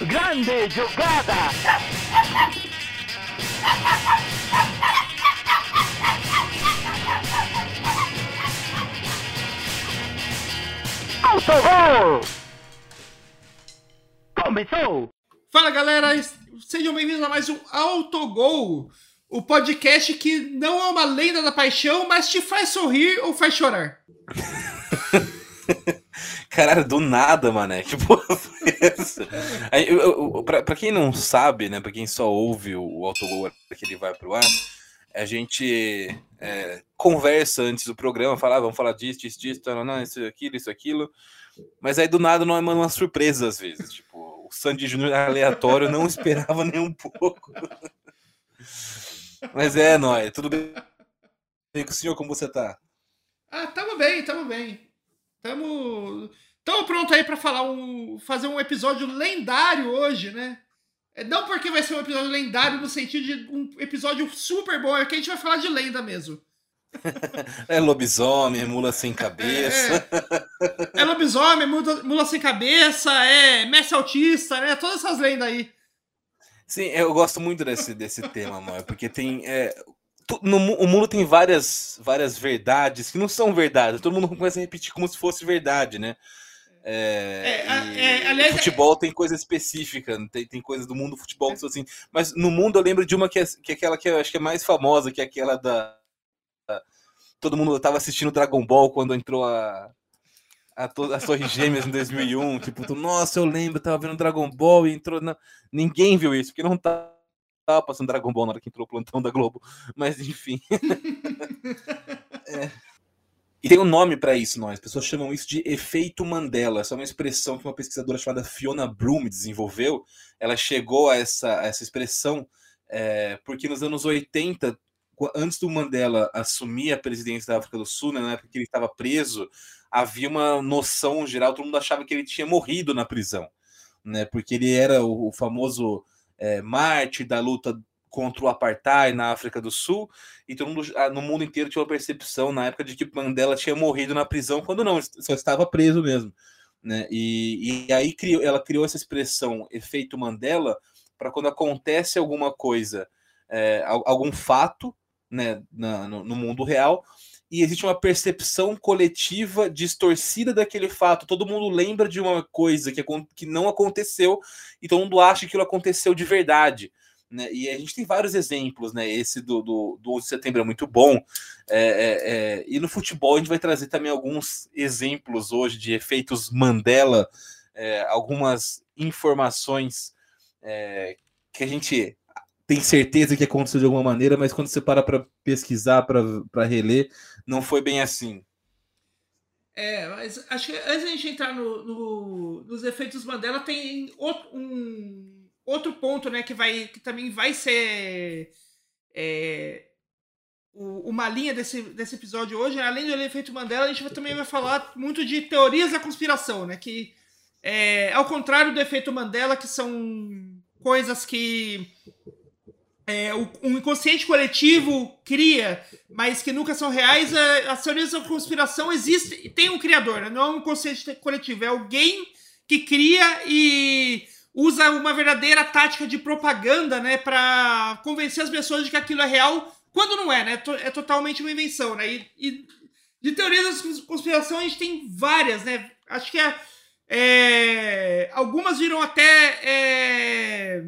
Grande jogada! Autogol! Começou! Fala galera, sejam bem-vindos a mais um Autogol, o podcast que não é uma lenda da paixão, mas te faz sorrir ou faz chorar. Caralho, do nada, mané. Que porra foi essa? Aí, eu, eu, pra, pra, quem não sabe, né? Pra quem só ouve o, o autogol que ele vai pro ar, a gente é, conversa antes do programa, fala, ah, vamos falar disso, disso, disso, não, não, isso, aquilo, isso, aquilo. Mas aí do nada não é uma surpresa às vezes. Tipo, o Sandy Júnior aleatório não esperava nem um pouco. Mas é, nóis, tudo bem com o senhor, como você tá? Ah, tamo bem, tamo bem. Tamo, tamo pronto aí para falar um, fazer um episódio lendário hoje, né? É, não porque vai ser um episódio lendário no sentido de um episódio super bom, é que a gente vai falar de lenda mesmo. É lobisomem, mula sem cabeça. É, é lobisomem, mula, mula, sem cabeça, é mestre autista, né? Todas essas lendas aí. Sim, eu gosto muito desse, desse tema, amor, porque tem. É, no, o mundo tem várias, várias verdades que não são verdades. Todo mundo começa a repetir como se fosse verdade, né? É, é, é, aliás, futebol tem coisa específica, tem, tem coisas do mundo do futebol que são assim. Mas no mundo eu lembro de uma que é, que é aquela que eu acho que é mais famosa, que é aquela da. todo mundo estava assistindo Dragon Ball quando entrou a, a, to, as Torres Gêmeas em 2001. tipo, nossa, eu lembro, tava vendo Dragon Ball e entrou. Na... Ninguém viu isso, porque não tá tava passando Dragon Ball na hora que entrou o plantão da Globo. Mas enfim. é. E tem um nome para isso, nós. As pessoas chamam isso de efeito Mandela. Essa é uma expressão que uma pesquisadora chamada Fiona Bloom desenvolveu. Ela chegou a essa, a essa expressão é, porque nos anos 80, antes do Mandela assumir a presidência da África do Sul, né, na época que ele estava preso, havia uma noção geral, todo mundo achava que ele tinha morrido na prisão, né? Porque ele era o, o famoso é, Marte da luta contra o apartheid na África do Sul, e todo mundo ah, no mundo inteiro tinha uma percepção na época de que Mandela tinha morrido na prisão, quando não, só estava preso mesmo. Né? E, e aí criou, ela criou essa expressão efeito Mandela para quando acontece alguma coisa, é, algum fato né, na, no, no mundo real, e existe uma percepção coletiva distorcida daquele fato. Todo mundo lembra de uma coisa que, que não aconteceu e todo mundo acha que aquilo aconteceu de verdade. Né? E a gente tem vários exemplos, né? Esse do, do, do 11 de setembro é muito bom. É, é, é, e no futebol a gente vai trazer também alguns exemplos hoje de efeitos Mandela, é, algumas informações é, que a gente tem certeza que aconteceu de alguma maneira, mas quando você para para pesquisar, para reler, não foi bem assim. É, mas acho que antes de a gente entrar no, no, nos efeitos Mandela, tem outro, um, outro ponto, né, que, vai, que também vai ser é, o, uma linha desse, desse episódio hoje. Além do efeito Mandela, a gente também vai falar muito de teorias da conspiração, né, que é, ao contrário do efeito Mandela, que são coisas que é, o, um inconsciente coletivo cria, mas que nunca são reais, é, as teorias da conspiração existem, tem um criador, né? não é um inconsciente coletivo, é alguém que cria e usa uma verdadeira tática de propaganda, né, para convencer as pessoas de que aquilo é real, quando não é, né? É totalmente uma invenção, né? E, e de teorias da conspiração a gente tem várias, né? Acho que é, é algumas viram até é,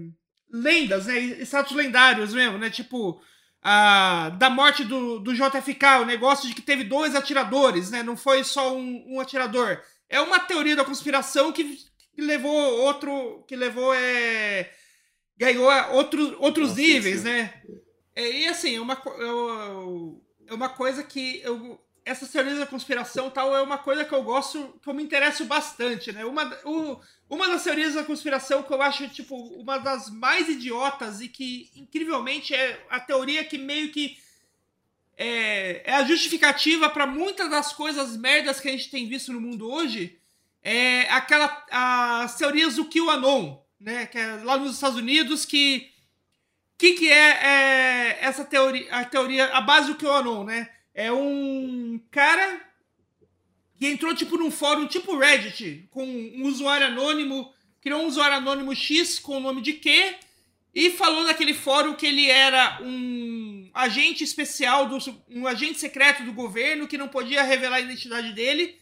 lendas, né? Status lendários mesmo, né? Tipo, a, da morte do, do JFK, o negócio de que teve dois atiradores, né? Não foi só um, um atirador. É uma teoria da conspiração que, que levou outro. que levou. É, ganhou outro, outros Nossa, níveis, sim. né? É, e assim, é uma, é uma coisa que eu, essa teorias da conspiração tal é uma coisa que eu gosto, que eu me interesso bastante, né? Uma, o, uma das teorias da conspiração que eu acho, tipo, uma das mais idiotas e que, incrivelmente, é a teoria que meio que é, é a justificativa para muitas das coisas merdas que a gente tem visto no mundo hoje, é aquela, as teorias do QAnon, né? Que é lá nos Estados Unidos, que... O que, que é, é essa teoria, a teoria, a base do QAnon, né? É um cara que entrou tipo num fórum tipo Reddit, com um usuário anônimo criou um usuário anônimo X com o nome de Q e falou naquele fórum que ele era um agente especial, do, um agente secreto do governo que não podia revelar a identidade dele,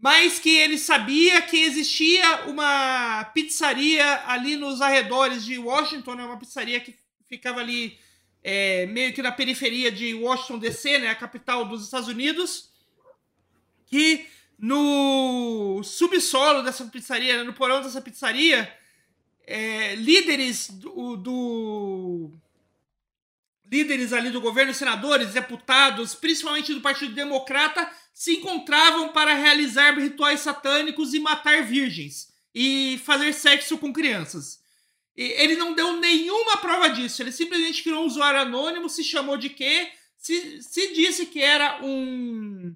mas que ele sabia que existia uma pizzaria ali nos arredores de Washington, né, uma pizzaria que ficava ali é, meio que na periferia de Washington DC, né, a capital dos Estados Unidos, que no subsolo dessa pizzaria, no porão dessa pizzaria, é, líderes do, do, líderes ali do governo, senadores, deputados, principalmente do Partido Democrata, se encontravam para realizar rituais satânicos e matar virgens e fazer sexo com crianças. E ele não deu nenhuma prova disso. Ele simplesmente criou um usuário anônimo, se chamou de quê? Se, se disse que era um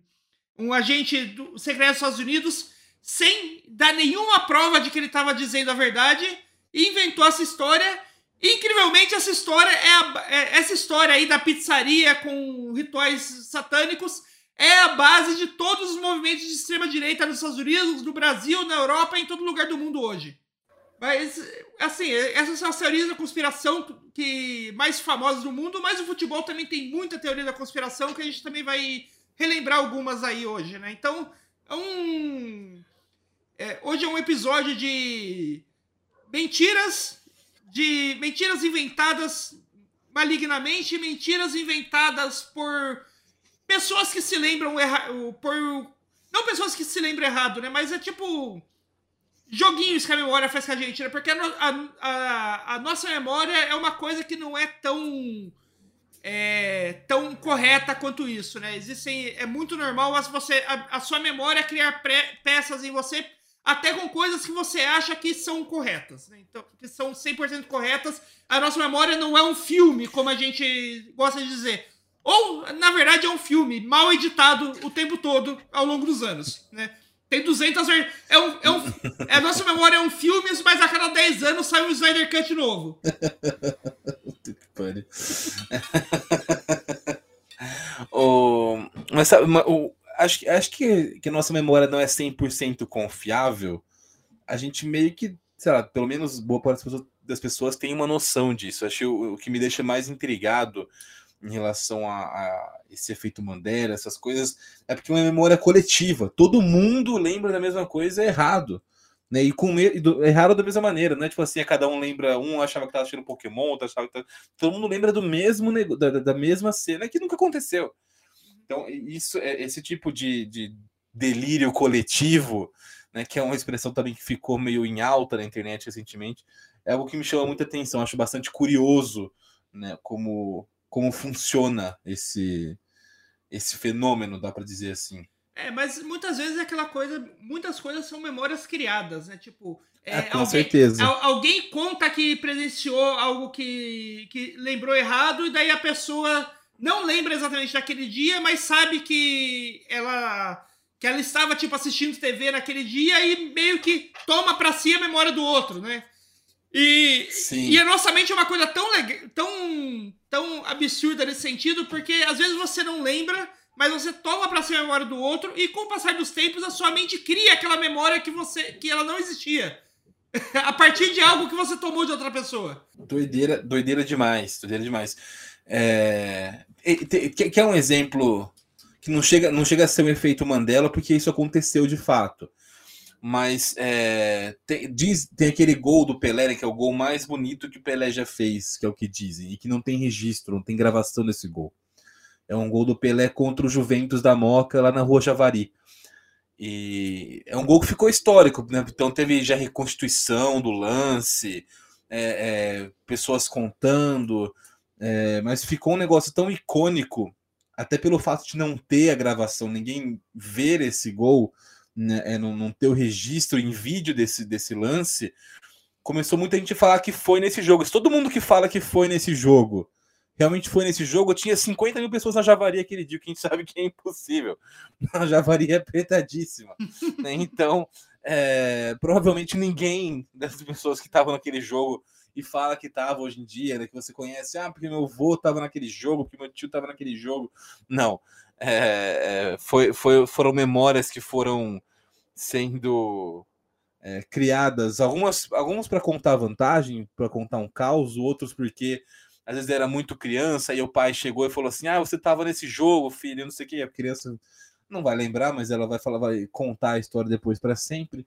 um agente do secreto dos Estados Unidos, sem dar nenhuma prova de que ele estava dizendo a verdade, e inventou essa história. incrivelmente, essa história é, a, é, essa história aí da pizzaria com rituais satânicos é a base de todos os movimentos de extrema direita nos Estados Unidos, no Brasil, na Europa, em todo lugar do mundo hoje. Mas, assim, essas são as teorias da conspiração que mais famosas do mundo, mas o futebol também tem muita teoria da conspiração que a gente também vai relembrar algumas aí hoje, né? Então, é um. É, hoje é um episódio de mentiras, de mentiras inventadas malignamente, mentiras inventadas por pessoas que se lembram errado, por não pessoas que se lembram errado, né? Mas é tipo joguinhos que a memória faz com a gente, né? Porque a, a, a, nossa memória é uma coisa que não é tão é, tão correta quanto isso, né? Existem, é muito normal você, a, a sua memória criar pré, peças em você até com coisas que você acha que são corretas, né? Então, que são 100% corretas. A nossa memória não é um filme, como a gente gosta de dizer. Ou, na verdade, é um filme mal editado o tempo todo ao longo dos anos, né? Tem 200 é um, é um é, a nossa memória é um filme, mas a cada 10 anos sai um Snyder Cut novo. o, mas sabe, acho, acho que, que a nossa memória não é 100% confiável. A gente meio que, sei lá, pelo menos boa parte das pessoas, das pessoas tem uma noção disso. Acho que o, o que me deixa mais intrigado em relação a, a, esse efeito Mandela, essas coisas, é porque é uma memória coletiva. Todo mundo lembra da mesma coisa é errado. Né? E com do, errado da mesma maneira, né? Tipo assim, cada um lembra, um achava que estava assistindo Pokémon, outro achava que tava... todo mundo lembra do mesmo da, da mesma cena que nunca aconteceu. Então, isso é esse tipo de, de delírio coletivo, né, que é uma expressão também que ficou meio em alta na internet recentemente, é algo que me chama muita atenção, acho bastante curioso, né, como como funciona esse esse fenômeno, dá para dizer assim. É, mas muitas vezes é aquela coisa, muitas coisas são memórias criadas, né? Tipo, é, é, com alguém, certeza. Alguém conta que presenciou algo que, que lembrou errado e daí a pessoa não lembra exatamente daquele dia, mas sabe que ela que ela estava tipo assistindo TV naquele dia e meio que toma para si a memória do outro, né? E, e a nossa mente é uma coisa tão, tão, tão absurda nesse sentido, porque às vezes você não lembra, mas você toma para si a memória do outro, e com o passar dos tempos, a sua mente cria aquela memória que você que ela não existia. a partir de algo que você tomou de outra pessoa. Doideira, doideira demais, doideira demais. É... Quer um exemplo que não chega, não chega a ser um efeito Mandela, porque isso aconteceu de fato mas é, tem, diz, tem aquele gol do Pelé, né, que é o gol mais bonito que o Pelé já fez, que é o que dizem, e que não tem registro, não tem gravação desse gol. É um gol do Pelé contra o Juventus da Moca, lá na Rua Javari. E é um gol que ficou histórico, né? Então teve já reconstituição do lance, é, é, pessoas contando, é, mas ficou um negócio tão icônico, até pelo fato de não ter a gravação, ninguém ver esse gol né, não, não ter o registro em vídeo desse, desse lance, começou muita gente a falar que foi nesse jogo. Se todo mundo que fala que foi nesse jogo realmente foi nesse jogo, tinha 50 mil pessoas na Javari aquele dia, que a gente sabe que é impossível. A Javari é apertadíssima. né? Então, é, provavelmente ninguém dessas pessoas que estavam naquele jogo e fala que estava hoje em dia, né, que você conhece, ah, porque meu avô estava naquele jogo, porque meu tio estava naquele jogo. Não. É, é, foi, foi, foram memórias que foram sendo é, criadas, algumas, algumas para contar vantagem, para contar um caos, outros porque às vezes era muito criança e o pai chegou e falou assim: Ah, você estava nesse jogo, filho, não sei o que. A criança não vai lembrar, mas ela vai falar, vai contar a história depois para sempre,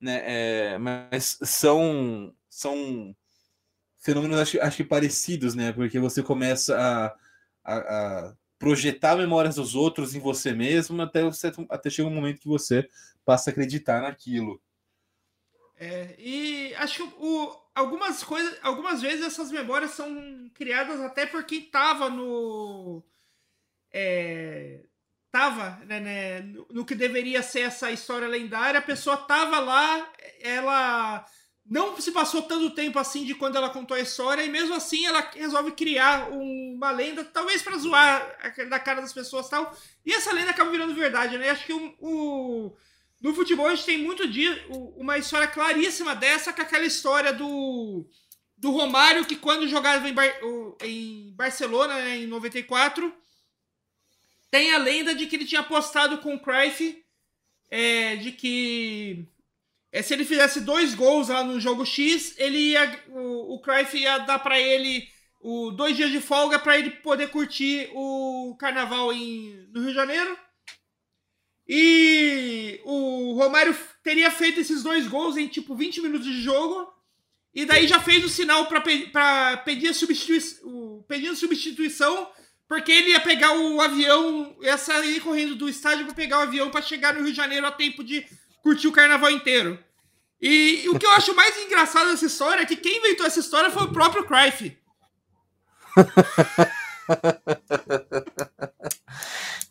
né? É, mas são são fenômenos acho, acho que parecidos, né? Porque você começa a, a, a projetar memórias dos outros em você mesmo até, você, até chegar um momento que você passa a acreditar naquilo. É, e acho que o, algumas coisas, algumas vezes essas memórias são criadas até por quem tava no. É, tava né, né, no, no, que deveria ser essa história lendária, a pessoa tava lá, ela não se passou tanto tempo assim de quando ela contou a história, e mesmo assim ela resolve criar uma lenda, talvez para zoar da cara das pessoas tal. E essa lenda acaba virando verdade, né? Acho que o, o no futebol a gente tem muito dia, uma história claríssima dessa, com aquela história do, do Romário, que quando jogava em, Bar, em Barcelona, né, em 94, tem a lenda de que ele tinha apostado com o Cruyff, é, de que é, se ele fizesse dois gols lá no jogo X, ele ia, o, o Cruyff ia dar para ele o, dois dias de folga para ele poder curtir o carnaval em, no Rio de Janeiro. E o Romário teria feito esses dois gols em tipo 20 minutos de jogo. E daí já fez o sinal para pe pedir, substitui pedindo substituição, porque ele ia pegar o avião, ia sair correndo do estádio para pegar o avião para chegar no Rio de Janeiro a tempo de curtir o carnaval inteiro. E o que eu acho mais engraçado dessa história é que quem inventou essa história foi o próprio Cruyff.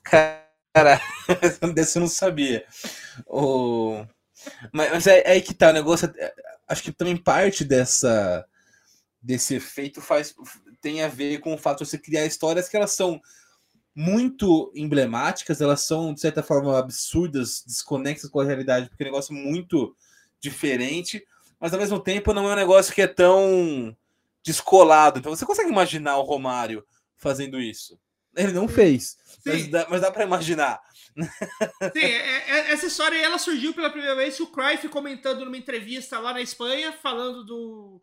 Cara, desse eu não sabia. O... Mas, mas é, é, aí que tá, o negócio. É, acho que também parte dessa desse efeito faz tem a ver com o fato de você criar histórias que elas são muito emblemáticas, elas são, de certa forma, absurdas, desconexas com a realidade, porque é um negócio muito diferente, mas ao mesmo tempo não é um negócio que é tão descolado. Então você consegue imaginar o Romário fazendo isso? Ele não fez, mas dá, mas dá para imaginar. Sim, é, é, essa história ela surgiu pela primeira vez o Cruyff comentando numa entrevista lá na Espanha, falando do.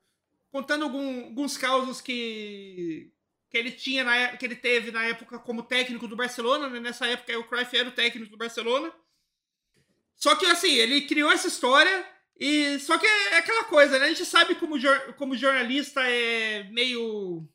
contando algum, alguns causos que, que ele tinha na, que ele teve na época como técnico do Barcelona. Né? Nessa época o Cruyff era o técnico do Barcelona. Só que assim, ele criou essa história e só que é aquela coisa, né? A gente sabe como, como jornalista é meio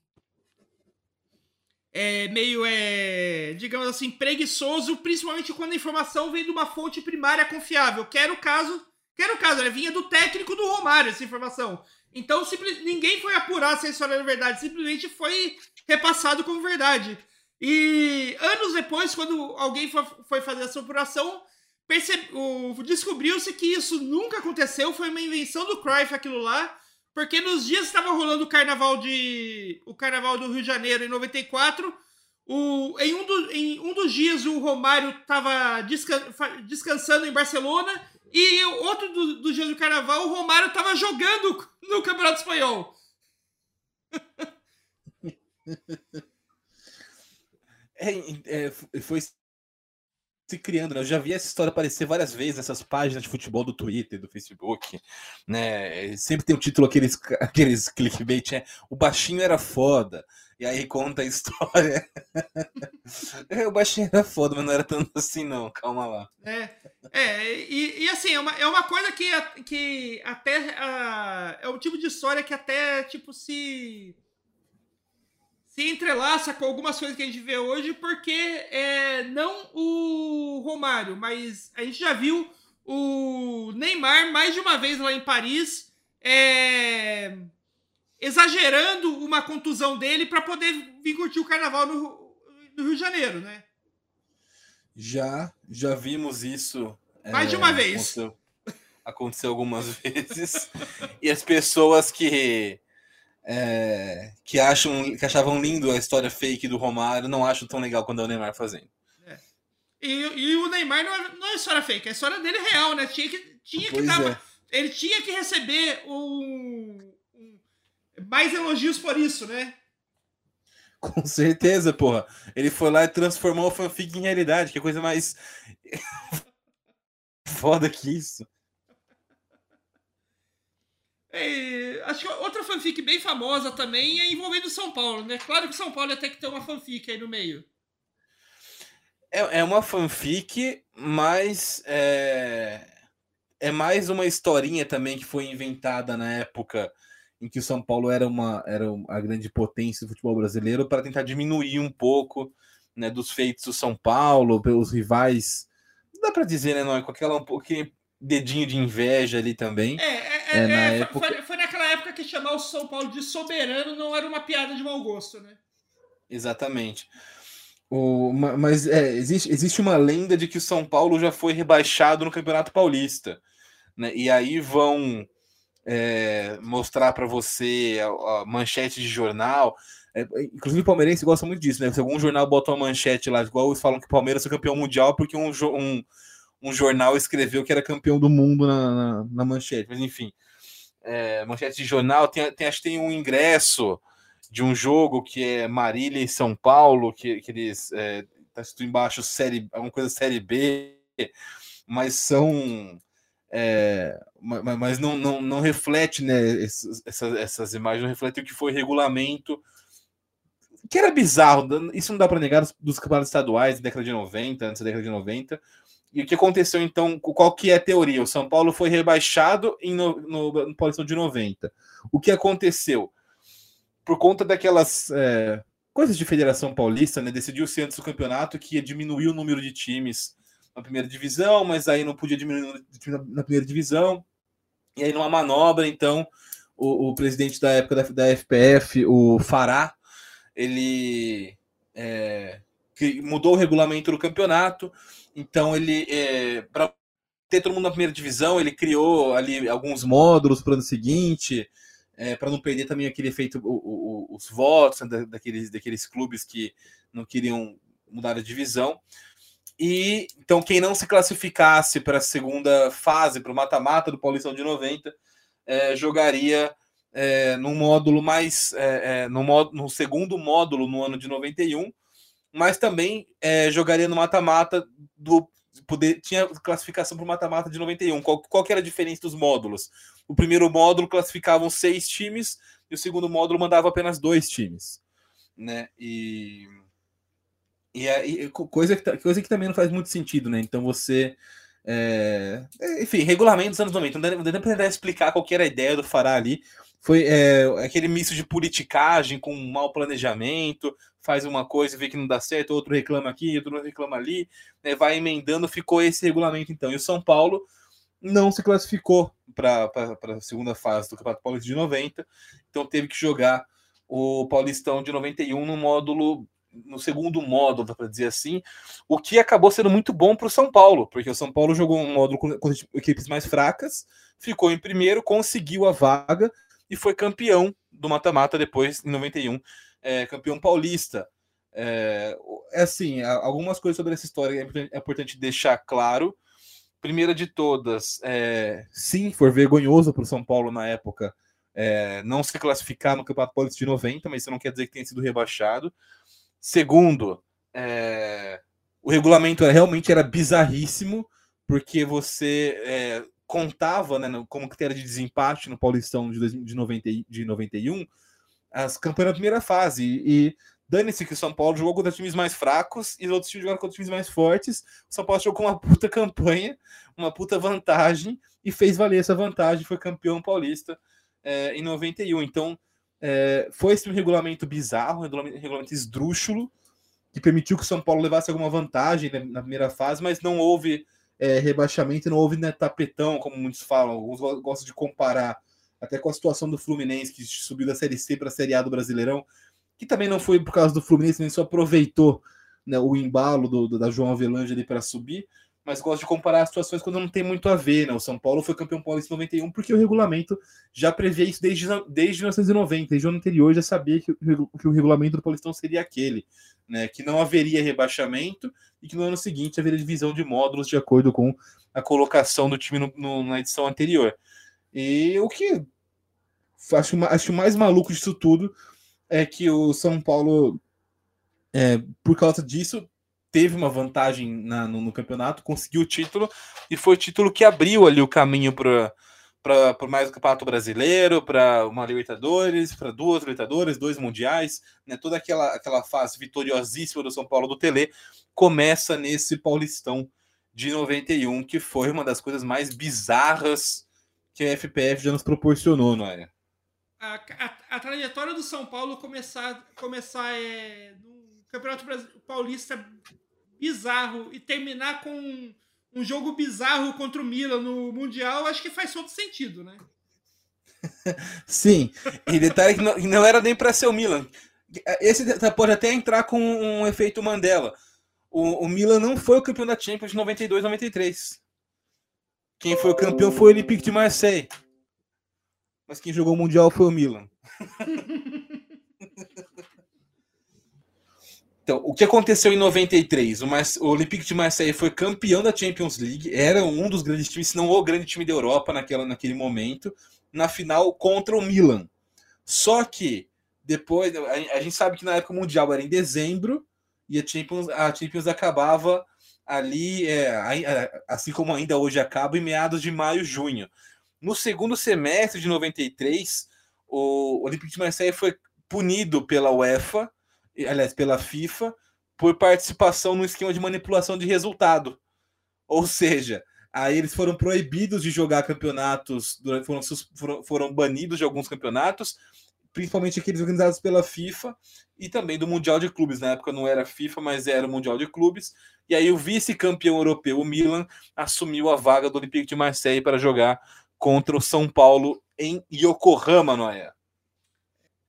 é, meio, é, digamos assim, preguiçoso, principalmente quando a informação vem de uma fonte primária confiável. Que era o caso, que era o caso, né? vinha do técnico do Romário essa informação. Então simples, ninguém foi apurar se a história era verdade, simplesmente foi repassado como verdade. E anos depois, quando alguém foi fazer essa apuração, descobriu-se que isso nunca aconteceu, foi uma invenção do Cruyff aquilo lá, porque nos dias que estava rolando o carnaval de o carnaval do Rio de Janeiro em 94, o, em, um do, em um dos dias o Romário estava descan, descansando em Barcelona e outro dos do dias do carnaval o Romário estava jogando no Campeonato Espanhol. É, é, foi se criando, né? Eu já vi essa história aparecer várias vezes nessas páginas de futebol do Twitter, do Facebook, né? Sempre tem o um título aqueles, aqueles clickbait, né? O baixinho era foda. E aí conta a história. o baixinho era foda, mas não era tanto assim, não. Calma lá. É, é e, e assim, é uma, é uma coisa que, que até. Uh, é o tipo de história que até, tipo, se se entrelaça com algumas coisas que a gente vê hoje, porque é, não o Romário, mas a gente já viu o Neymar mais de uma vez lá em Paris é, exagerando uma contusão dele para poder vir curtir o carnaval no, no, Rio de Janeiro, né? Já, já vimos isso. Mais é, de uma vez. Aconteceu, aconteceu algumas vezes. e as pessoas que é, que acham que achavam lindo a história fake do Romário, não acham tão legal quando é o Neymar fazendo. É. E, e, o Neymar não é, não é história fake, é história dele real, né? Tinha que, tinha que dar, é. ele tinha que receber um, mais elogios por isso, né? Com certeza, porra. Ele foi lá e transformou o fanfic em realidade, que é coisa mais foda que isso. É, acho que outra fanfic bem famosa também é envolvendo São Paulo, né? Claro que São Paulo ter que ter uma fanfic aí no meio. É, é uma fanfic, mas é, é mais uma historinha também que foi inventada na época em que o São Paulo era, uma, era a grande potência do futebol brasileiro para tentar diminuir um pouco né, dos feitos do São Paulo, pelos rivais. Não dá para dizer, né, não, com aquela um pouquinho dedinho de inveja ali também. É, é, é, é na é, época... foi, foi, naquela época que chamar o São Paulo de soberano não era uma piada de mau gosto, né? Exatamente. O, mas é, existe, existe uma lenda de que o São Paulo já foi rebaixado no Campeonato Paulista. Né? E aí vão é, mostrar para você a, a, manchete de jornal. É, inclusive o palmeirense gosta muito disso, né? Se algum jornal bota uma manchete lá, igual eles falam que o Palmeiras é campeão mundial porque um, um, um, jornal escreveu que era campeão do mundo na, na, na manchete. Mas enfim, é, manchete de jornal, tem, tem, acho que tem um ingresso de um jogo que é Marília e São Paulo, que, que eles é, tá escrito embaixo série, alguma coisa série B, mas são é, mas, mas não, não, não reflete, né? Essas, essas imagens não refletem o que foi regulamento, que era bizarro, isso não dá para negar dos, campeonatos estaduais da década de 90, antes da década de 90. E o que aconteceu então? Qual que é a teoria? O São Paulo foi rebaixado em no, no, no Paulistão de 90. O que aconteceu? Por conta daquelas é, coisas de Federação Paulista, né? Decidiu-se antes do campeonato que ia diminuir o número de times na primeira divisão, mas aí não podia diminuir na primeira divisão. E aí, numa manobra, então, o, o presidente da época da, da FPF, o Fará, ele é, mudou o regulamento do campeonato. Então, ele, é, para ter todo mundo na primeira divisão, ele criou ali alguns módulos para o ano seguinte, é, para não perder também aquele efeito, o, o, os votos né, daqueles, daqueles clubes que não queriam mudar a divisão. E então, quem não se classificasse para a segunda fase, para o mata-mata do Paulistão de 90, é, jogaria é, no módulo mais. É, é, no, módulo, no segundo módulo no ano de 91, mas também é, jogaria no mata-mata do. Poder, tinha classificação para o mata-mata de 91. Qual, qual que era a diferença dos módulos? O primeiro módulo classificavam seis times e o segundo módulo mandava apenas dois times. Né? E e, é, coisa, que, coisa que também não faz muito sentido, né? Então você. É, enfim, regulamento dos anos 90. Não dá pra tentar explicar qual era a ideia do Fará ali. Foi é, aquele misto de politicagem com mau planejamento, faz uma coisa vê que não dá certo, outro reclama aqui, outro reclama ali, né, vai emendando, ficou esse regulamento então. E o São Paulo não se classificou para a segunda fase do Campeonato Paulista de 90, então teve que jogar o Paulistão de 91 no módulo no segundo módulo, para dizer assim, o que acabou sendo muito bom para o São Paulo, porque o São Paulo jogou um módulo com, equipes mais fracas, ficou em primeiro, conseguiu a vaga e foi campeão do mata-mata depois, em 91, é, campeão paulista. É, é, assim, algumas coisas sobre essa história é importante deixar claro. Primeira de todas, é, sim, foi vergonhoso para o São Paulo na época é, não se classificar no Campeonato Paulista de 90, mas isso não quer dizer que tenha sido rebaixado. Segundo, é, o regulamento realmente era bizarríssimo, porque você é, contava né, como critério de desempate no Paulistão de, de, 90, de 91 as campanhas da primeira fase. E dane-se que o São Paulo jogou contra times mais fracos e os outros times jogaram contra times mais fortes. O São Paulo jogou com uma puta campanha, uma puta vantagem e fez valer essa vantagem. Foi campeão paulista é, em 91. Então é, foi esse um regulamento bizarro, um regulamento, regulamento esdrúxulo, que permitiu que o São Paulo levasse alguma vantagem né, na primeira fase, mas não houve é, rebaixamento, não houve né, tapetão, como muitos falam. Alguns gostam de comparar até com a situação do Fluminense, que subiu da Série C para a Série A do Brasileirão, que também não foi por causa do Fluminense, nem só aproveitou né, o embalo do, do, da João Avelange ali para subir, mas gosto de comparar as situações quando não tem muito a ver, né? O São Paulo foi campeão paulista em 91 porque o regulamento já previa isso desde, desde 1990, desde o ano anterior já sabia que, que o regulamento do Paulistão seria aquele, né? Que não haveria rebaixamento e que no ano seguinte haveria divisão de módulos de acordo com a colocação do time no, no, na edição anterior. E o que acho, acho mais maluco disso tudo é que o São Paulo, é, por causa disso, teve uma vantagem na, no, no, campeonato, conseguiu o título e foi o título que abriu ali o caminho para para mais o Campeonato Brasileiro, para uma Libertadores, para duas Libertadores, dois Mundiais, né? Toda aquela, aquela fase vitoriosíssima do São Paulo do Tele começa nesse Paulistão de 91, que foi uma das coisas mais bizarras que a FPF já nos proporcionou, não é? A, a, a trajetória do São Paulo começar, começar é, no Campeonato Paulista bizarro e terminar com um jogo bizarro contra o Milan no Mundial, acho que faz todo sentido, né? Sim, e detalhe que não, não era nem para ser o Milan. Esse pode até entrar com um efeito Mandela. O, o Milan não foi o campeão da Champions de 92, 93. Quem foi o campeão foi o Olympique de Marseille. Mas quem jogou o Mundial foi o Milan. Então, o que aconteceu em 93? O, o Olympique de Marseille foi campeão da Champions League, era um dos grandes times, se não o grande time da Europa naquela, naquele momento, na final contra o Milan. Só que depois, a, a gente sabe que na época o Mundial era em dezembro e a Champions, a Champions acabava ali, é, assim como ainda hoje acaba, em meados de maio, junho. No segundo semestre de 93, o Olympique de Marseille foi punido pela UEFA aliás, pela FIFA, por participação no esquema de manipulação de resultado. Ou seja, aí eles foram proibidos de jogar campeonatos, foram, foram, foram banidos de alguns campeonatos, principalmente aqueles organizados pela FIFA e também do Mundial de Clubes. Na época não era FIFA, mas era o Mundial de Clubes. E aí o vice-campeão europeu, o Milan, assumiu a vaga do Olympique de Marseille para jogar contra o São Paulo em Yokohama, não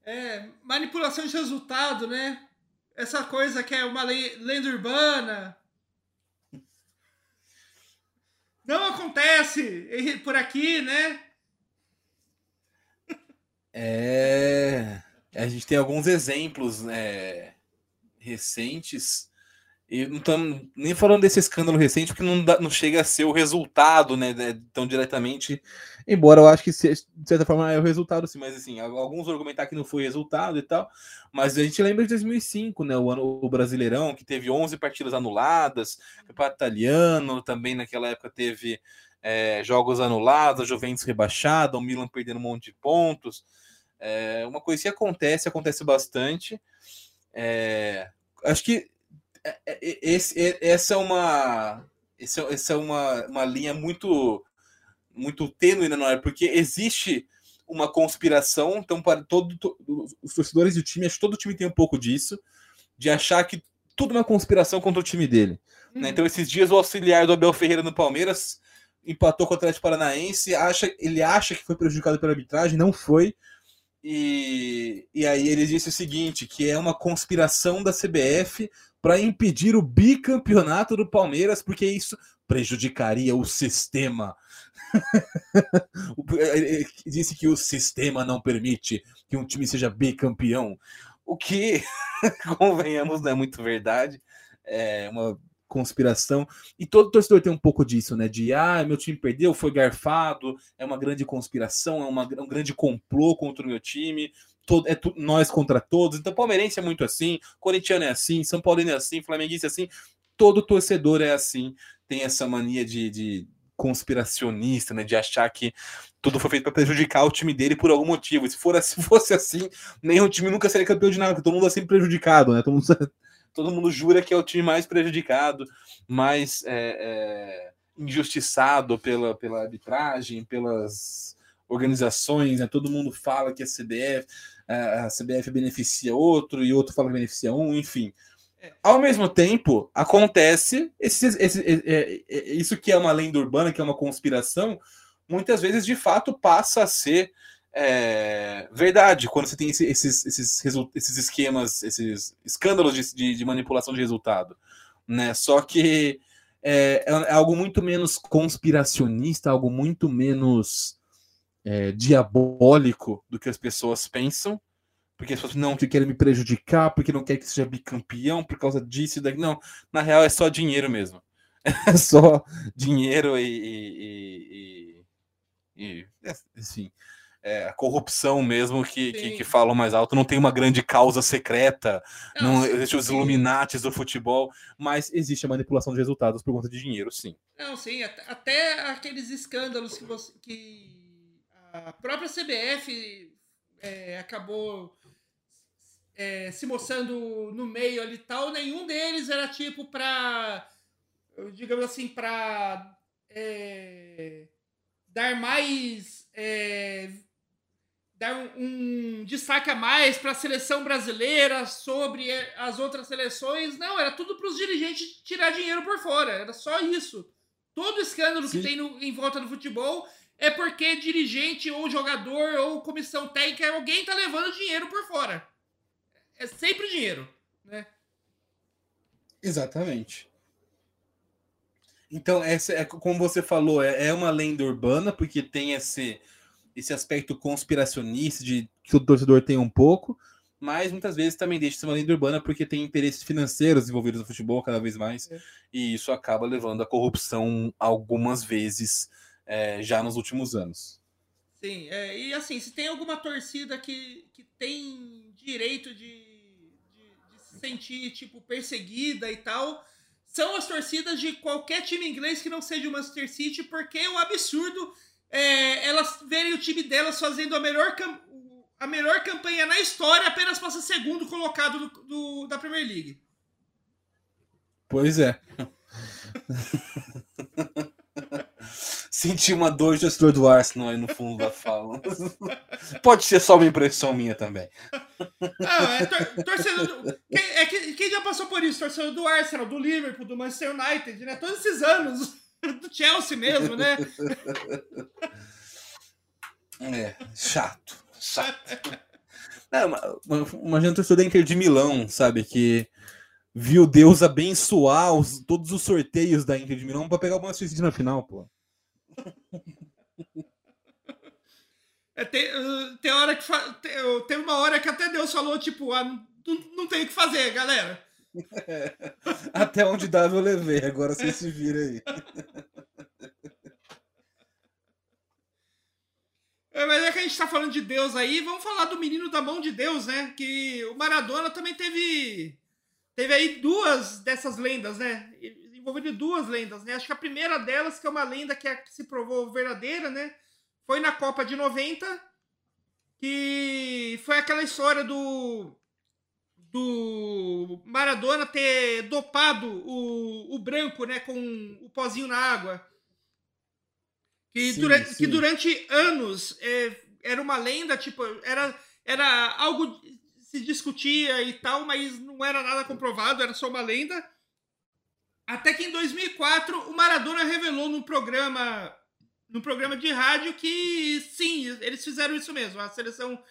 é? Manipulação de resultado, né? Essa coisa que é uma lenda urbana. Não acontece por aqui, né? É. A gente tem alguns exemplos né, recentes e não estamos nem falando desse escândalo recente, porque não, dá, não chega a ser o resultado, né, né, tão diretamente. Embora eu acho que, de certa forma, é o resultado, sim, mas assim, alguns argumentar que não foi resultado e tal. Mas a gente lembra de 2005, né, o ano o Brasileirão, que teve 11 partidas anuladas, o Italiano também naquela época teve é, jogos anulados, a Juventus rebaixada, o Milan perdendo um monte de pontos. É, uma coisa que acontece, acontece bastante. É, acho que esse, essa é uma essa é uma, uma linha muito muito tênue, né, é? Porque existe uma conspiração, então para todo, os torcedores do time, acho que todo time tem um pouco disso, de achar que tudo é uma conspiração contra o time dele. Uhum. Né? Então esses dias o auxiliar do Abel Ferreira no Palmeiras empatou com o Atlético Paranaense, acha, ele acha que foi prejudicado pela arbitragem, não foi. E, e aí ele disse o seguinte, que é uma conspiração da CBF para impedir o bicampeonato do Palmeiras, porque isso prejudicaria o sistema. Disse que o sistema não permite que um time seja bicampeão. O que, convenhamos, não é muito verdade. É uma conspiração. E todo torcedor tem um pouco disso, né? De ah, meu time perdeu, foi garfado, é uma grande conspiração, é uma, um grande complô contra o meu time todo, é tu, nós contra todos. Então, palmeirense é muito assim, corintiano é assim, São Paulino é assim, flamenguista é assim. Todo torcedor é assim, tem essa mania de, de conspiracionista, né, de achar que tudo foi feito para prejudicar o time dele por algum motivo. Se for se fosse assim, nenhum time nunca seria campeão de nada, todo mundo é sempre prejudicado, né? Todo mundo, todo mundo jura que é o time mais prejudicado, mais é, é, injustiçado pela, pela arbitragem, pelas organizações, né? Todo mundo fala que a CBF a CBF beneficia outro e outro fala que beneficia um, enfim. É. Ao mesmo tempo, acontece esse, esse, esse, isso que é uma lenda urbana, que é uma conspiração, muitas vezes de fato passa a ser é, verdade quando você tem esses, esses, esses esquemas, esses escândalos de, de, de manipulação de resultado. Né? Só que é, é, algo muito menos conspiracionista, algo muito menos é, diabólico do que as pessoas pensam, porque as pessoas não que querem me prejudicar, porque não querem que seja bicampeão por causa disso e daqui. Não, na real é só dinheiro mesmo. É só dinheiro e, e, e, e assim, é, a corrupção mesmo que, que, que, falam mais alto. Não tem uma grande causa secreta, não, não existe os Illuminates do futebol, mas existe a manipulação de resultados por conta de dinheiro, sim. Não, sim, até, aqueles escândalos que, você, que a própria CBF é, acabou é, se mostrando no meio ali e tal, nenhum deles era tipo para, digamos assim, para é, dar mais. Dar um, um, destaque a mais para a seleção brasileira sobre as outras seleções. Não, era tudo para os dirigentes tirar dinheiro por fora. Era só isso. Todo escândalo Sim. que tem no, em volta do futebol é porque dirigente ou jogador ou comissão técnica, alguém tá levando dinheiro por fora. É sempre dinheiro, né? Exatamente. Então, essa é como você falou, é, é uma lenda urbana, porque tem esse, esse aspecto conspiracionista de que o torcedor tem um pouco, mas muitas vezes também deixa de ser uma lenda urbana porque tem interesses financeiros envolvidos no futebol cada vez mais, é. e isso acaba levando à corrupção algumas vezes é, já nos últimos anos. Sim, é, e assim, se tem alguma torcida que, que tem direito de, de, de se sentir, tipo, perseguida e tal, são as torcidas de qualquer time inglês que não seja o Manchester City, porque é um absurdo é, elas verem o time delas fazendo a melhor, a melhor campanha na história apenas para ser segundo colocado do, do, da Premier League. Pois é. Senti uma dor de torcedor do Arsenal aí no fundo da fala. Pode ser só uma impressão minha também. Não, é tor torcedor do... quem, é, quem já passou por isso? Torcedor do Arsenal, do Liverpool, do Manchester United, né? Todos esses anos. Do Chelsea mesmo, né? É, chato. Chato. Não, imagina o torcedor da Inter de Milão, sabe? Que viu Deus abençoar os, todos os sorteios da Inter de Milão para pegar o Manchester City na final, pô. É, tem, tem hora que tem, teve uma hora que até Deus falou tipo, ah, não, não tem o que fazer, galera. Até onde dava eu levei, agora você se vira aí. É, mas é que a gente tá falando de Deus aí, vamos falar do menino da mão de Deus, né? Que o Maradona também teve teve aí duas dessas lendas, né? Envolvendo duas lendas, né? Acho que a primeira delas, que é uma lenda que, é, que se provou verdadeira, né? Foi na Copa de 90, que foi aquela história do do Maradona ter dopado o, o branco, né, com o pozinho na água. Que, sim, durante, sim. que durante anos é, era uma lenda, tipo, era, era algo se discutia e tal, mas não era nada comprovado, era só uma lenda. Até que em 2004 o Maradona revelou num programa, num programa de rádio que sim, eles fizeram isso mesmo. A seleção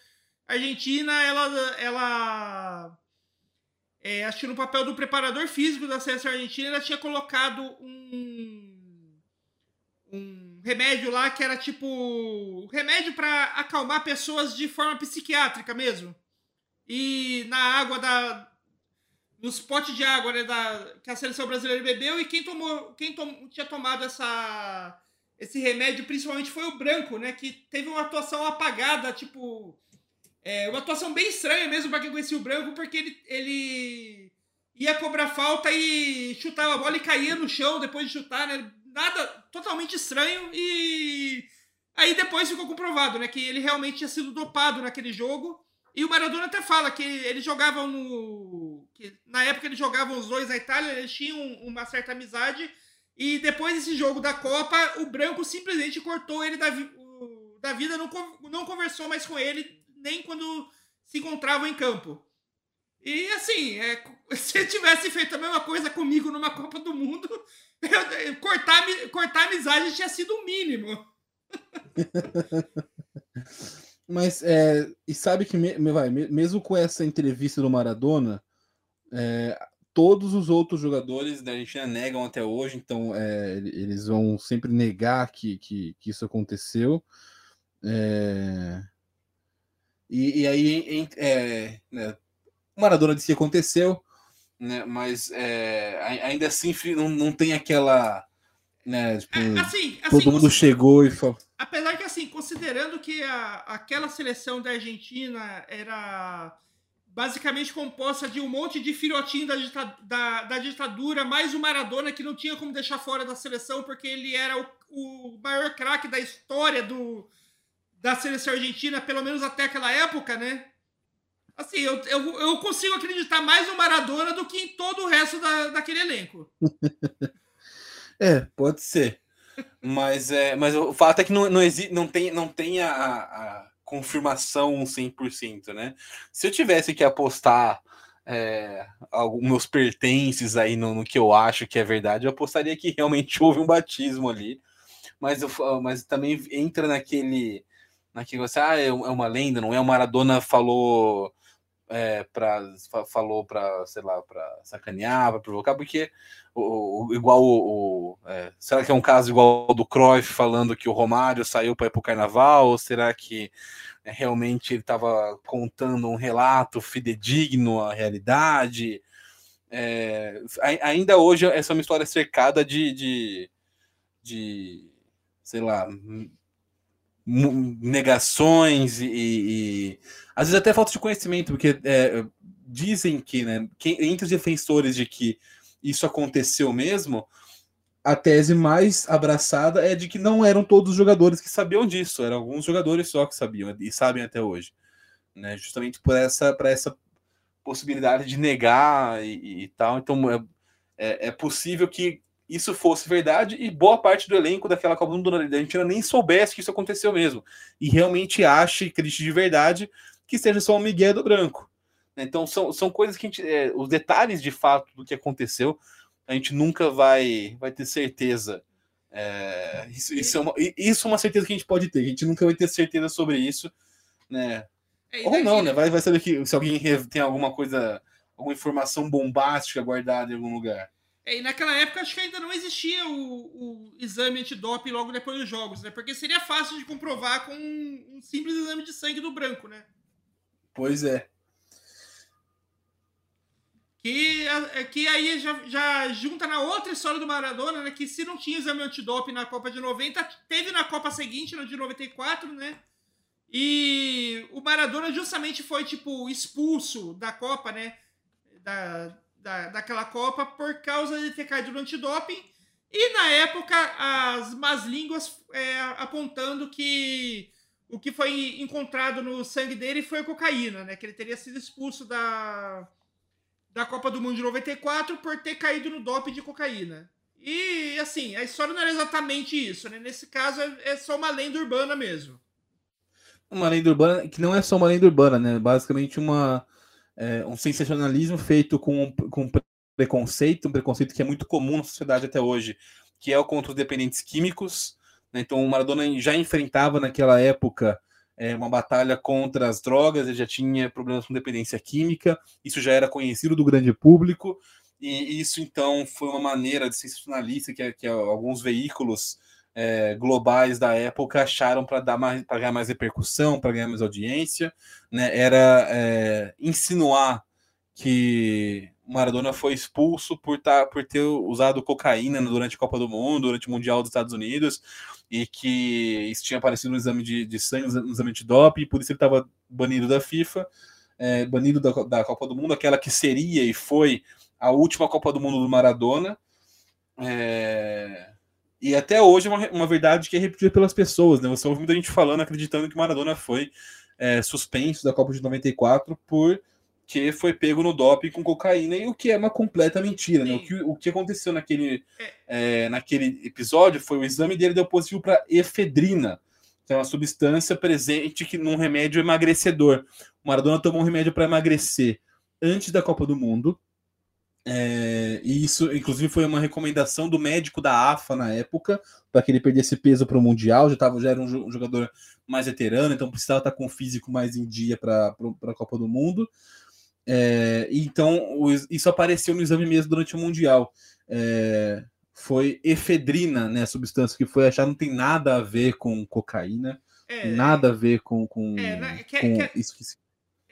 argentina, ela, ela é, acho que no papel do preparador físico da seleção argentina, ela tinha colocado um, um remédio lá que era tipo remédio para acalmar pessoas de forma psiquiátrica mesmo. E na água da nos potes de água né, da, que a seleção brasileira bebeu e quem tomou quem tom, tinha tomado essa esse remédio principalmente foi o branco né que teve uma atuação apagada tipo é, uma atuação bem estranha mesmo para quem conhecia o branco porque ele, ele ia cobrar falta e chutava a bola e caía no chão depois de chutar né nada totalmente estranho e aí depois ficou comprovado né que ele realmente tinha sido dopado naquele jogo e o Maradona até fala que eles jogavam no. Que na época eles jogavam os dois na Itália, eles tinham uma certa amizade. E depois desse jogo da Copa, o Branco simplesmente cortou ele da, da vida, não, não conversou mais com ele, nem quando se encontravam em campo. E assim, é, se tivesse feito a mesma coisa comigo numa Copa do Mundo, eu, cortar, cortar a amizade tinha sido o mínimo. Mas, é, e sabe que, me, vai, mesmo com essa entrevista do Maradona, é, todos os outros jogadores da Argentina negam até hoje, então é, eles vão sempre negar que, que, que isso aconteceu. É, e, e, aí, é, né, o Maradona disse que aconteceu, né, mas é, ainda assim não, não tem aquela né? Tipo, é, assim, assim, todo mundo chegou e falou. Apesar que, assim, considerando que a, aquela seleção da Argentina era basicamente composta de um monte de filhotinho da, da, da, ditadura, mais o Maradona, que não tinha como deixar fora da seleção, porque ele era o, o maior craque da história do, da seleção argentina, pelo menos até aquela época, né? Assim, eu, eu, eu consigo acreditar mais no Maradona do que em todo o resto da, daquele elenco. é, pode ser. Mas, é, mas o fato é que não, não, existe, não tem, não tem a, a confirmação 100%, né? Se eu tivesse que apostar é, alguns meus pertences aí no, no, que eu acho que é verdade, eu apostaria que realmente houve um batismo ali. Mas, eu, mas também entra naquele. Naquele você, ah, é, é uma lenda, não é? O Maradona falou é, para falou para sei lá para sacanear para provocar porque o, o igual o, o é, será que é um caso igual ao do Cruyff falando que o Romário saiu para ir para o Carnaval ou será que é, realmente ele estava contando um relato fidedigno à realidade é, ainda hoje essa é uma história cercada de, de, de sei lá negações e, e, às vezes até falta de conhecimento, porque é, dizem que, né, que, entre os defensores de que isso aconteceu mesmo, a tese mais abraçada é de que não eram todos os jogadores que sabiam disso, eram alguns jogadores só que sabiam e sabem até hoje, né, justamente por essa, para essa possibilidade de negar e, e tal. Então é, é, é possível que isso fosse verdade e boa parte do elenco daquela Copa do Mundo da Argentina nem soubesse que isso aconteceu mesmo e realmente ache, acredite de verdade que seja só um Miguel do Branco. Então são, são coisas que a gente, é, os detalhes de fato do que aconteceu a gente nunca vai, vai ter certeza. É, isso, isso, é uma, isso é uma certeza que a gente pode ter. A gente nunca vai ter certeza sobre isso, né? É, Ou não, né? Vai, vai saber que se alguém tem alguma coisa, alguma informação bombástica guardada em algum lugar. É, e naquela época acho que ainda não existia o, o exame antidoping logo depois dos jogos, né? Porque seria fácil de comprovar com um, um simples exame de sangue do branco, né? Pois é. Que, é, que aí já, já junta na outra história do Maradona, né? Que se não tinha exame antidoping na Copa de 90, teve na Copa seguinte, na de 94, né? E o Maradona justamente foi, tipo, expulso da Copa, né? Da, da, daquela Copa por causa de ter caído no antidoping. E na época, as más línguas é, apontando que o que foi encontrado no sangue dele foi cocaína, né? Que ele teria sido expulso da, da Copa do Mundo de 94 por ter caído no doping de cocaína. E, assim, a história não era exatamente isso, né? Nesse caso, é, é só uma lenda urbana mesmo. Uma lenda urbana que não é só uma lenda urbana, né? Basicamente uma é, um sensacionalismo feito com, com preconceito, um preconceito que é muito comum na sociedade até hoje, que é o contra os dependentes químicos. Né? Então, o Maradona já enfrentava naquela época é, uma batalha contra as drogas, ele já tinha problemas com dependência química, isso já era conhecido do grande público, e isso então foi uma maneira de sensacionalista que, que alguns veículos é, globais da época acharam para dar mais para ganhar mais repercussão, para ganhar mais audiência, né? Era é, insinuar que Maradona foi expulso por, tá, por ter usado cocaína durante a Copa do Mundo, durante o Mundial dos Estados Unidos, e que isso tinha aparecido no exame de, de sangue, no exame de doping, e por isso ele estava banido da FIFA, é, banido da, da Copa do Mundo, aquela que seria e foi a última Copa do Mundo do Maradona. É, e até hoje é uma, uma verdade que é repetida pelas pessoas, né? Você ouve muita gente falando, acreditando que Maradona foi é, suspenso da Copa de 94 por que foi pego no doping com cocaína, e o que é uma completa mentira, né? O que, o que aconteceu naquele, é. é, naquele episódio foi o exame dele deu positivo para efedrina, que é uma substância presente que num remédio emagrecedor. O Maradona tomou um remédio para emagrecer antes da Copa do Mundo, é, e isso, inclusive, foi uma recomendação do médico da AFA na época, para que ele perdesse peso para o Mundial. Já, tava, já era um jogador mais veterano, então precisava estar com o físico mais em dia para a Copa do Mundo. É, então, isso apareceu no exame mesmo durante o Mundial. É, foi efedrina, né? A substância que foi achar não tem nada a ver com cocaína, é, nada a ver com, com, é, né, que, com que, isso que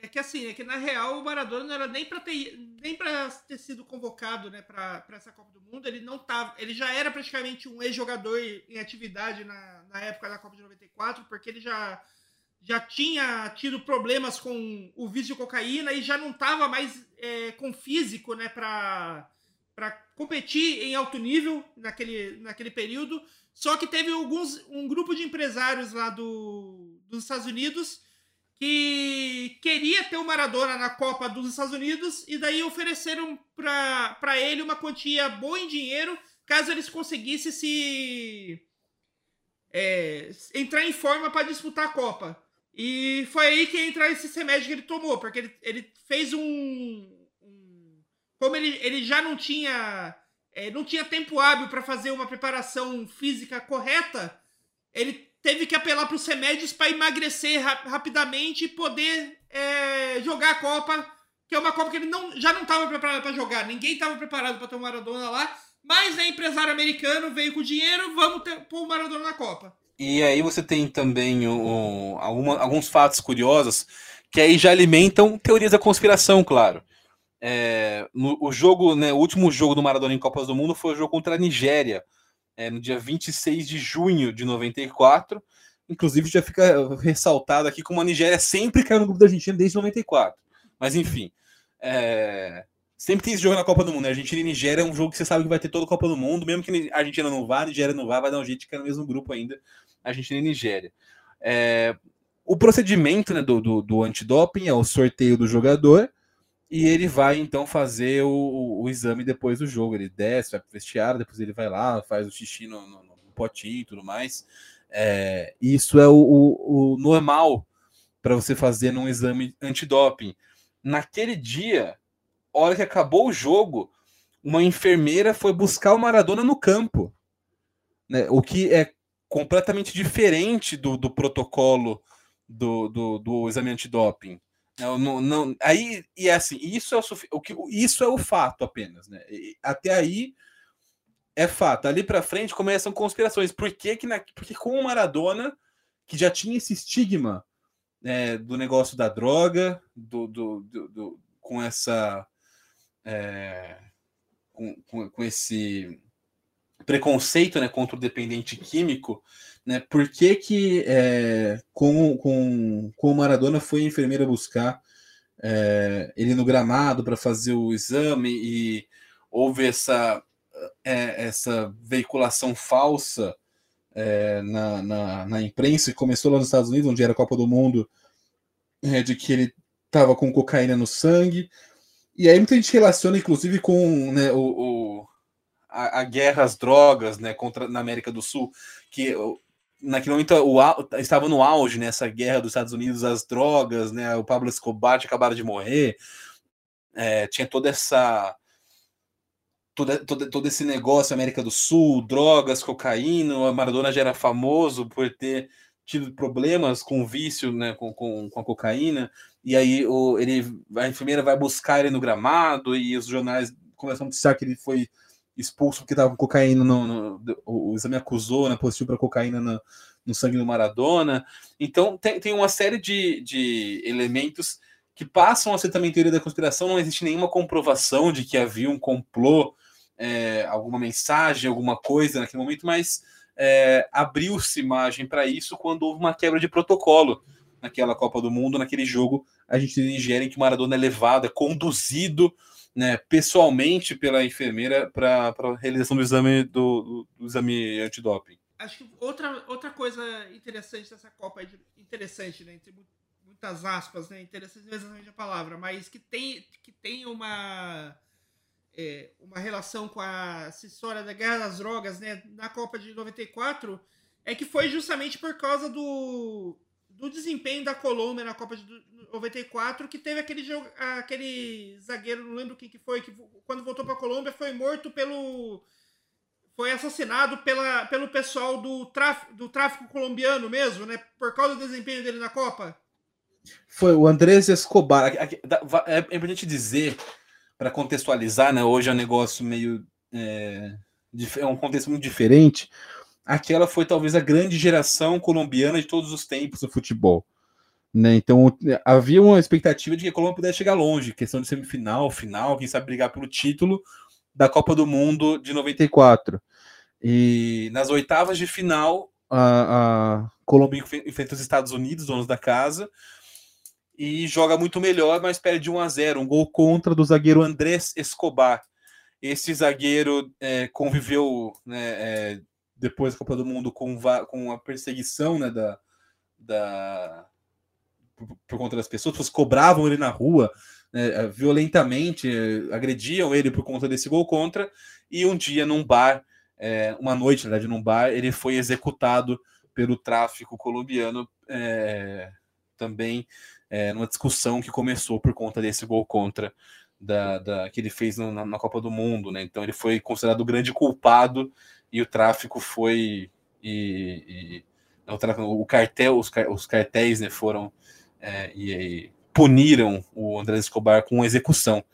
é que assim, é que na real o Maradona não era nem para ter nem para ter sido convocado, né, para essa Copa do Mundo, ele não tava, ele já era praticamente um ex-jogador em atividade na, na época da Copa de 94, porque ele já já tinha tido problemas com o vício de cocaína e já não estava mais é, com físico, né, para para competir em alto nível naquele, naquele período, Só que teve alguns, um grupo de empresários lá do, dos Estados Unidos que queria ter o Maradona na Copa dos Estados Unidos e daí ofereceram para ele uma quantia boa em dinheiro caso eles conseguissem se é, entrar em forma para disputar a Copa. E foi aí que entra esse remédio que ele tomou, porque ele, ele fez um, um, Como ele, ele já não tinha. É, não tinha tempo hábil para fazer uma preparação física correta, ele teve que apelar para os remédios para emagrecer ra rapidamente e poder é, jogar a Copa, que é uma Copa que ele não, já não estava preparado para jogar. Ninguém estava preparado para ter o Maradona lá, mas é empresário americano, veio com dinheiro, vamos ter, pôr o Maradona na Copa. E aí você tem também o, alguma, alguns fatos curiosos que aí já alimentam teorias da conspiração, claro. É, no, o jogo, né, o último jogo do Maradona em Copas do Mundo foi o jogo contra a Nigéria, é, no dia 26 de junho de 94. Inclusive, já fica ressaltado aqui como a Nigéria sempre caiu no grupo da Argentina desde 94. Mas enfim, é, sempre tem esse jogo na Copa do Mundo. Né? Argentina e Nigéria é um jogo que você sabe que vai ter todo a Copa do Mundo, mesmo que a Argentina não vá, a Nigéria não vá, vai dar um jeito de cair no mesmo grupo ainda. Argentina e Nigéria. É, o procedimento né, do, do, do antidoping é o sorteio do jogador e ele vai então fazer o, o, o, exame depois do jogo. Ele desce, vai pro vestiário, depois ele vai lá, faz o xixi no, no, no potinho e tudo mais. É, isso é o, o normal para você fazer num exame antidoping. Naquele dia, hora que acabou o jogo, uma enfermeira foi buscar o Maradona no campo. Né, o que é completamente diferente do, do protocolo do, do, do exame antidoping. Não, não, não, aí, e é assim, isso é o, o que isso é o fato apenas, né? E até aí é fato. Ali para frente começam conspirações. Por que, que na, porque com o Maradona, que já tinha esse estigma é, do negócio da droga, do, do, do, do com essa. É, com, com, com esse preconceito né, contra o dependente químico, né, por que, que é, com, com, com o Maradona foi a enfermeira buscar é, ele no gramado para fazer o exame e houve essa, é, essa veiculação falsa é, na, na, na, imprensa, que começou lá nos Estados Unidos, onde era a Copa do Mundo, é, de que ele estava com cocaína no sangue. E aí muita gente relaciona, inclusive, com né, o, o a, a, guerra às drogas, né, contra na América do Sul, que naquele momento o, estava no auge nessa né, guerra dos Estados Unidos às drogas, né, o Pablo Escobar tinha acabado de morrer, é, tinha toda essa todo, todo, todo esse negócio América do Sul, drogas, cocaína, Maradona já era famoso por ter tido problemas com vício, né, com, com, com a cocaína, e aí o, ele, a enfermeira vai buscar ele no gramado, e os jornais começam a noticiar que ele foi expulso porque estava com cocaína no, no, o exame acusou, né, positivo para cocaína no, no, sangue do Maradona. Então tem, tem uma série de, de elementos que passam a ser também teoria da conspiração. Não existe nenhuma comprovação de que havia um complô, é, alguma mensagem, alguma coisa naquele momento, mas é, abriu-se imagem para isso quando houve uma quebra de protocolo naquela Copa do Mundo, naquele jogo a gente em que o Maradona é levado, é conduzido né, pessoalmente pela enfermeira para a realização do exame do, do, do, exame antidoping. Acho que outra, outra coisa interessante dessa Copa, interessante, né, entre muitas aspas, né, interessante não é exatamente a palavra, mas que tem, que tem uma, é, uma relação com a história da Guerra das Drogas né, na Copa de 94, é que foi justamente por causa do, do desempenho da Colômbia na Copa de 94, que teve aquele, aquele zagueiro, não lembro quem que foi, que quando voltou para a Colômbia foi morto pelo. Foi assassinado pela, pelo pessoal do tráfico, do tráfico colombiano mesmo, né? Por causa do desempenho dele na Copa. Foi o Andrés Escobar. É importante dizer, para contextualizar, né? Hoje é um negócio meio. É, é um contexto muito diferente aquela foi talvez a grande geração colombiana de todos os tempos do futebol. Né? Então havia uma expectativa de que a Colômbia pudesse chegar longe, questão de semifinal, final, quem sabe brigar pelo título da Copa do Mundo de 94. E nas oitavas de final, a, a Colômbia enfrenta os Estados Unidos, donos da casa, e joga muito melhor, mas perde 1 a 0 um gol contra do zagueiro Andrés Escobar. Esse zagueiro é, conviveu né, é, depois da Copa do Mundo com, com a perseguição né, da, da por, por, conta das pessoas, pessoas cobravam ele na rua né, violentamente, agrediam ele por conta desse gol contra, e um dia num bar, é, uma noite, na verdade, num bar, ele foi executado pelo tráfico colombiano é, também é, numa discussão que começou por conta desse gol contra da, da que ele fez na, na, Copa do Mundo, né? Então ele foi considerado o grande culpado e o tráfico foi e, e o, cartel, os, os cartéis, né, foram é, e, e, puniram o André Escobar com execução.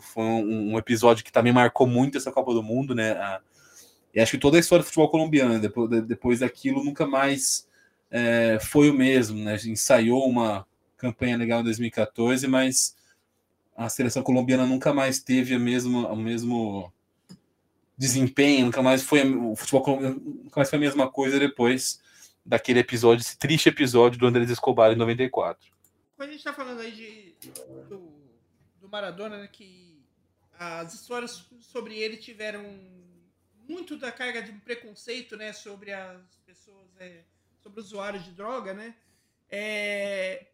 Foi um, um, episódio que também marcou muito essa Copa do Mundo, né? A, e acho que toda a história do futebol colombiano, depois, depois daquilo, nunca mais é, foi o mesmo, né? Ensaiou uma campanha legal em 2014, mas a seleção colombiana nunca mais teve a mesma, o mesmo desempenho, nunca mais foi o futebol nunca mais foi a mesma coisa depois daquele episódio, esse triste episódio do Andrés Escobar em 94. Quando a gente está falando aí de, do, do Maradona, né, que as histórias sobre ele tiveram muito da carga de preconceito, né, sobre as pessoas, é, sobre usuários de droga, né? É,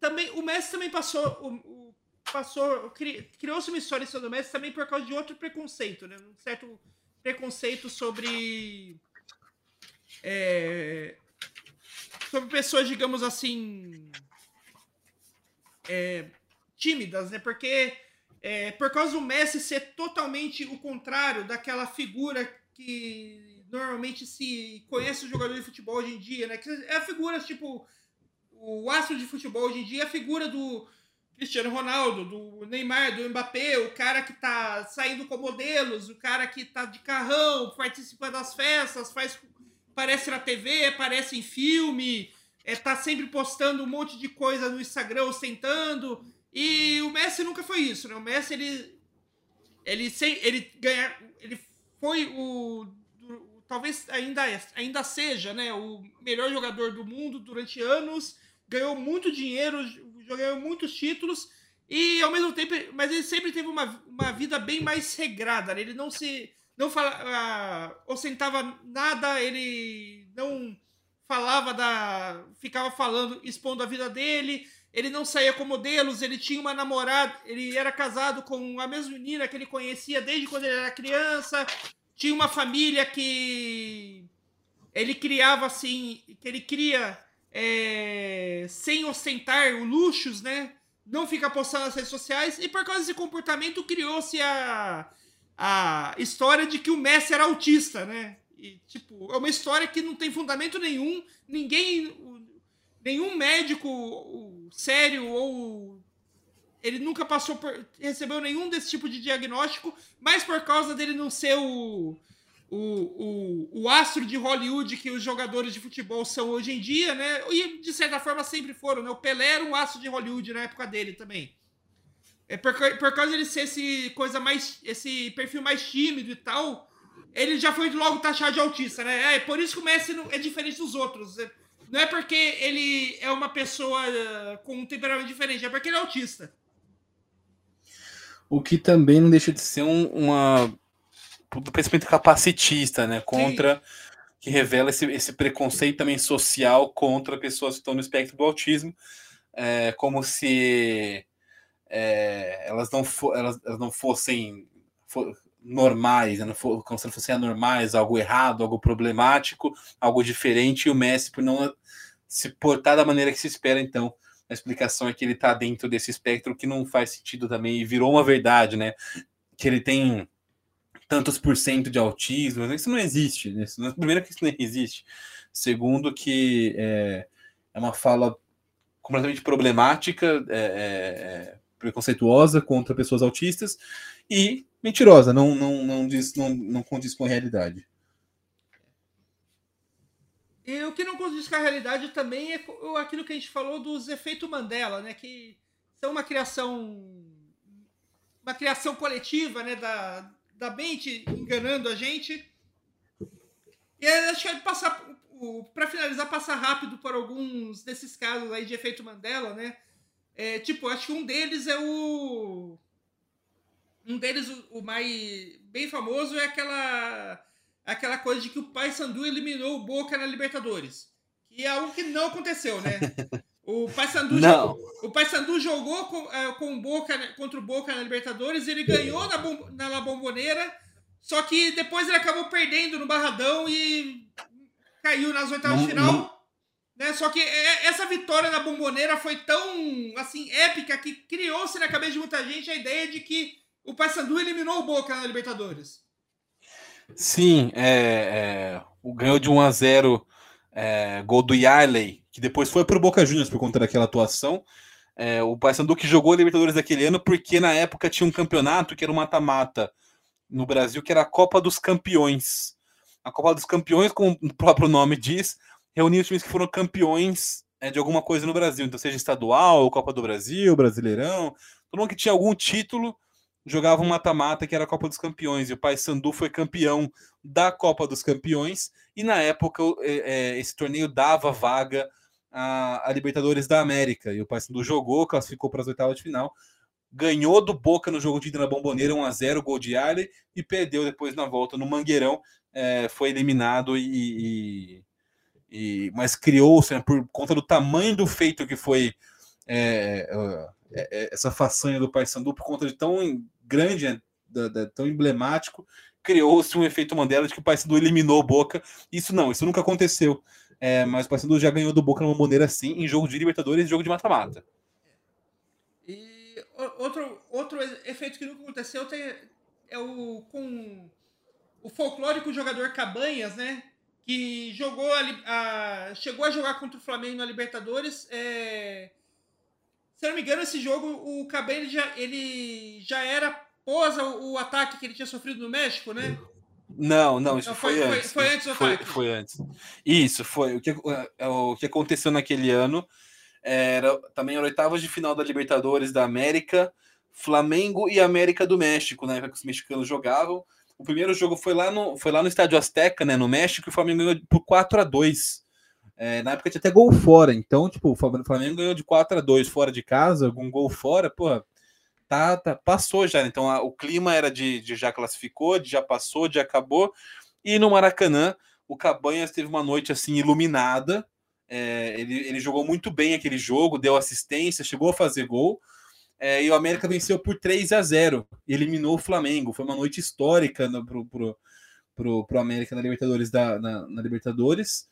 também o Messi também passou, o, o passou, criou-se uma história Messi também por causa de outro preconceito, né? Um certo preconceito sobre é, sobre pessoas, digamos assim, é, tímidas, né? Porque é, por causa do Messi ser totalmente o contrário daquela figura que normalmente se conhece o jogador de futebol hoje em dia, né? Que é a figura, tipo, o astro de futebol hoje em dia é a figura do Cristiano Ronaldo, do Neymar, do Mbappé, o cara que tá saindo com modelos, o cara que tá de carrão, participa das festas, faz aparece na TV, aparece em filme, é, tá sempre postando um monte de coisa no Instagram ostentando. E o Messi nunca foi isso, né? O Messi, ele. Ele, sem, ele, ganha, ele foi o. Talvez ainda, ainda seja né, o melhor jogador do mundo durante anos. Ganhou muito dinheiro, ganhou muitos títulos. E ao mesmo tempo, mas ele sempre teve uma, uma vida bem mais regrada. Né? Ele não se não fala, uh, ostentava nada, ele não falava da. ficava falando, expondo a vida dele, ele não saía com modelos, ele tinha uma namorada, ele era casado com a mesma menina que ele conhecia desde quando ele era criança, tinha uma família que ele criava assim, que ele cria é, sem ostentar luxos, né? Não fica postando nas redes sociais, e por causa desse comportamento criou-se a a história de que o Messi era autista, né? E, tipo, é uma história que não tem fundamento nenhum. Ninguém. Nenhum médico sério ou. Ele nunca passou por. recebeu nenhum desse tipo de diagnóstico, mas por causa dele não ser o. O, o, o astro de Hollywood que os jogadores de futebol são hoje em dia, né? E de certa forma sempre foram, né? O Pelé era um astro de Hollywood na época dele também. É por, por causa dele ser esse coisa mais. esse perfil mais tímido e tal, ele já foi logo taxado de autista, né? É por isso que o Messi é diferente dos outros. É, não é porque ele é uma pessoa uh, com um temperamento diferente, é porque ele é autista. O que também não deixa de ser um, uma. Do pensamento capacitista, né? Contra. Sim. Que revela esse, esse preconceito também social contra pessoas que estão no espectro do autismo. É, como se é, elas, não elas, elas não fossem for, normais, né? como se fossem anormais, algo errado, algo problemático, algo diferente, e o Messi, por não se portar da maneira que se espera, então, a explicação é que ele está dentro desse espectro que não faz sentido também, e virou uma verdade, né? Que ele tem tantos por cento de autismo, isso não existe. Né? Primeiro que isso não existe. Segundo que é, é uma fala completamente problemática, é, é, é preconceituosa contra pessoas autistas e mentirosa, não, não, não, diz, não, não condiz com a realidade. E o que não condiz com a realidade também é aquilo que a gente falou dos efeitos Mandela, né? Que são uma criação uma criação coletiva, né? Da, da mente enganando a gente. E acho que passar para finalizar passar rápido por alguns desses casos aí de efeito Mandela, né? É, tipo, acho que um deles é o. Um deles, o, mais bem famoso, é aquela. aquela coisa de que o Paysandu eliminou o Boca na Libertadores. Que é algo que não aconteceu, né? O Paysandu, Não. o Paysandu jogou com, eh, com Boca né, contra o Boca na Libertadores, ele ganhou na, bom, na La Bombonera, só que depois ele acabou perdendo no Barradão e caiu nas oitavas de final. não- Né? Só que é- essa vitória na Bomboneira foi tão assim épica que criou-se na cabeça de muita gente a ideia de que o Paysandu eliminou o Boca na Libertadores. Sim, é, é, o ganhou de 1 a 0 é, gol do Yarley, que depois foi pro Boca Juniors por conta daquela atuação. É, o Paysandu que jogou a Libertadores daquele ano porque na época tinha um campeonato que era o mata-mata no Brasil, que era a Copa dos Campeões. A Copa dos Campeões, como o próprio nome diz, reunia os times que foram campeões é, de alguma coisa no Brasil, então seja estadual, Copa do Brasil, Brasileirão, todo mundo que tinha algum título jogava um mata-mata que era a Copa dos Campeões, e o Paysandu foi campeão da Copa dos Campeões, e na época o- é, é, esse torneio dava vaga a, a Libertadores da América, e o Paysandu jogou, classificou para as oitavas de final, ganhou do Boca no jogo de ida na Bomboneira, 1 a 0 gol de Arley, e perdeu depois na volta no Mangueirão, é, foi eliminado e... e- e- mas criou-se, né, por conta do tamanho do feito que foi é, é, é, essa façanha do Paysandu, por conta de tão grande, né, da- da- tão emblemático, criou-se um efeito Mandela de que o Paysandu eliminou Boca. Isso não, isso nunca aconteceu. É, mas o Paysandu já ganhou do Boca numa maneira assim, em jogo de Libertadores e jogo de mata-mata. E outro, outro efeito que nunca aconteceu tem, é o com o folclórico jogador Cabanhas, né? Que jogou a, a- chegou a jogar contra o Flamengo na Libertadores. é, se não me engano, esse jogo o Cabanhas já, ele já era pós o, o ataque que ele tinha sofrido no México, né? Não, não, isso Não, foi, foi- foi- antes. foi antes do foi, ataque. foi antes. Isso, foi. O que, é, o que aconteceu naquele ano era também era oitavas de final da Libertadores da América, Flamengo e América do México, na época que os mexicanos jogavam. O primeiro jogo foi lá no, foi lá no Estádio Azteca, né, no México, e o Flamengo ganhou por 4 a 2 É, na época tinha até gol fora, então, tipo, o Flamengo ganhou de 4 a 2 fora de casa, com gol fora, pô, tá, tá, passou já. né? Então a- o clima era de, de já classificou, de já passou, de acabou. E no Maracanã, o Cabanhas teve uma noite assim iluminada. É, ele, ele jogou muito bem aquele jogo, deu assistência, chegou a fazer gol. É, e o América venceu por 3 a 0 e eliminou o Flamengo. Foi uma noite histórica no, pro, pro, pro, pro América na Libertadores da, na, na Libertadores.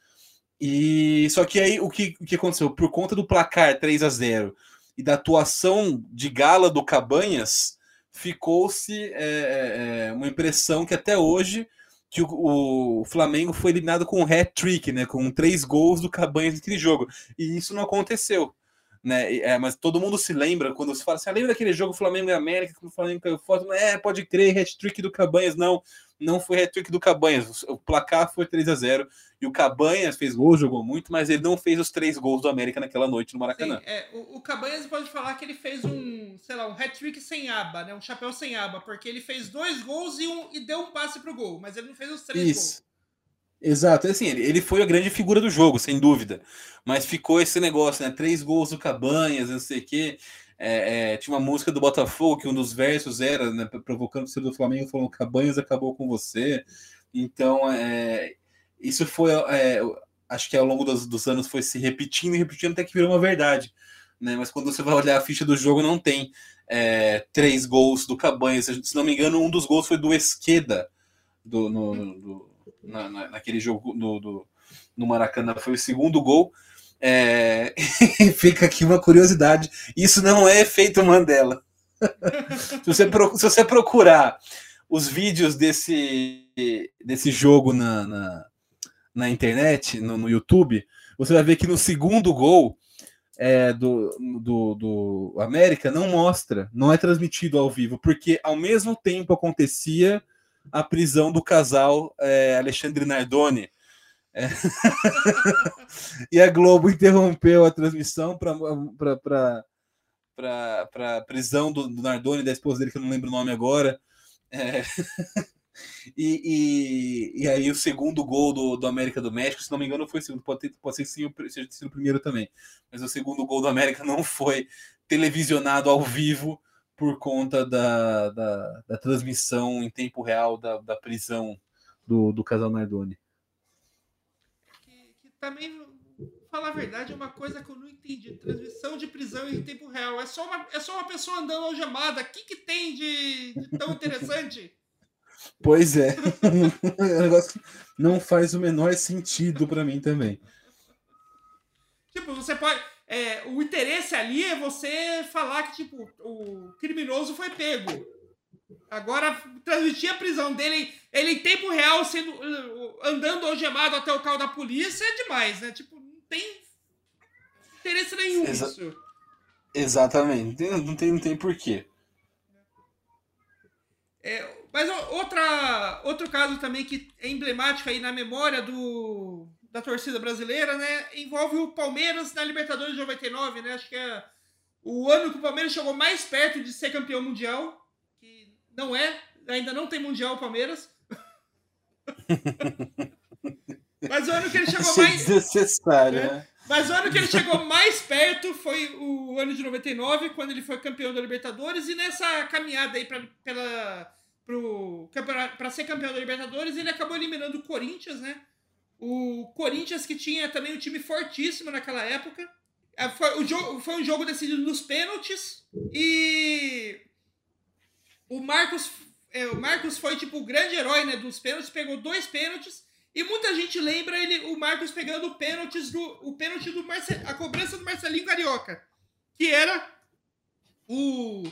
E só que aí o que, o que aconteceu? Por conta do placar 3 a 0 e da atuação de gala do Cabanhas, ficou-se é, é, uma impressão que até hoje que o, o Flamengo foi eliminado com um hat-trick, né, com três gols do Cabanhas naquele jogo. E isso não aconteceu. Né? É, mas todo mundo se lembra quando se fala assim: ah, lembra daquele jogo Flamengo e América, que o Flamengo caiu fora? É, pode crer, hat-trick do Cabanhas. Não, não foi hat-trick do Cabanhas. O placar foi 3 a 0 e o Cabanhas fez gol, jogou muito, mas ele não fez os três gols do América naquela noite no Maracanã. Sim, é, o, o Cabanhas pode falar que ele fez um, sei lá, um hat-trick sem aba, né? Um chapéu sem aba, porque ele fez dois gols e, um, e deu um passe pro gol, mas ele não fez os três Isso. Exato, assim, ele, ele foi a grande figura do jogo, sem dúvida. Mas ficou esse negócio, né? Três gols do Cabanhas, não sei o quê. É, é, tinha uma música do Botafogo que um dos versos era, né, provocando o torcedor do Flamengo, falando Cabanhas acabou com você. Então, é, isso foi, é, acho que ao longo dos, dos anos foi se repetindo e repetindo até que virou uma verdade. Né? Mas quando você vai olhar a ficha do jogo, não tem é, três gols do Cabanhas. Se não me engano, um dos gols foi do Esqueda, do, no, do- na, na- naquele jogo no, do, no Maracanã. Foi o segundo gol. É, fica aqui uma curiosidade: isso não é efeito Mandela. se, você, pro- se você procurar os vídeos desse, desse jogo na, na, na internet, no, no YouTube, você vai ver que no segundo gol é, do, do, do América não mostra, não é transmitido ao vivo, porque ao mesmo tempo acontecia a prisão do casal é, Alexandre Nardoni. É. e a Globo interrompeu a transmissão para a prisão do, do Nardoni, da esposa dele, que eu não lembro o nome agora. É. E, e, e, aí o segundo gol do, do América do México, se não me engano, foi o segundo, pode, ter, pode ser sim, seja sido o primeiro também. Mas o segundo gol do América não foi televisionado ao vivo por conta da, da, da transmissão em tempo real da, da prisão do, do casal Nardoni. Que, que também, falar a verdade, é uma coisa que eu não entendi. Transmissão de prisão em tempo real. É só uma, é só uma pessoa andando algemada. O que, que tem de, de tão interessante? Pois é. o negócio não faz o menor sentido para mim também. Tipo, você pode. É, o interesse ali é você falar que, tipo, o criminoso foi pego. Agora, transmitir a prisão dele, ele em tempo real, sendo andando algemado até o carro da polícia, é demais, né? Tipo, não tem interesse nenhum Exa nisso. Exatamente. Não tem, não tem porquê. É, mas outra, outro caso também que é emblemático aí na memória do, da torcida brasileira, né? Envolve o Palmeiras na Libertadores de 99, né? Acho que é o ano que o Palmeiras chegou mais perto de ser campeão mundial, que não é, ainda não tem mundial o Palmeiras. Mas o ano que ele chegou Achei mais. Desnecessário, né? né? Mas o ano que ele chegou mais perto foi o ano de 99, quando ele foi campeão da Libertadores, e nessa caminhada aí pra, pela, para ser campeão da Libertadores, ele acabou eliminando o Corinthians, né? O Corinthians que tinha também um time fortíssimo naquela época. É, foi, o jogo, foi um jogo decidido nos pênaltis e o Marcos, é, o Marcos foi tipo o grande herói né, dos pênaltis, pegou dois pênaltis e muita gente lembra ele, o Marcos pegando pênaltis do, o pênalti do a cobrança do Marcelinho Carioca, que era o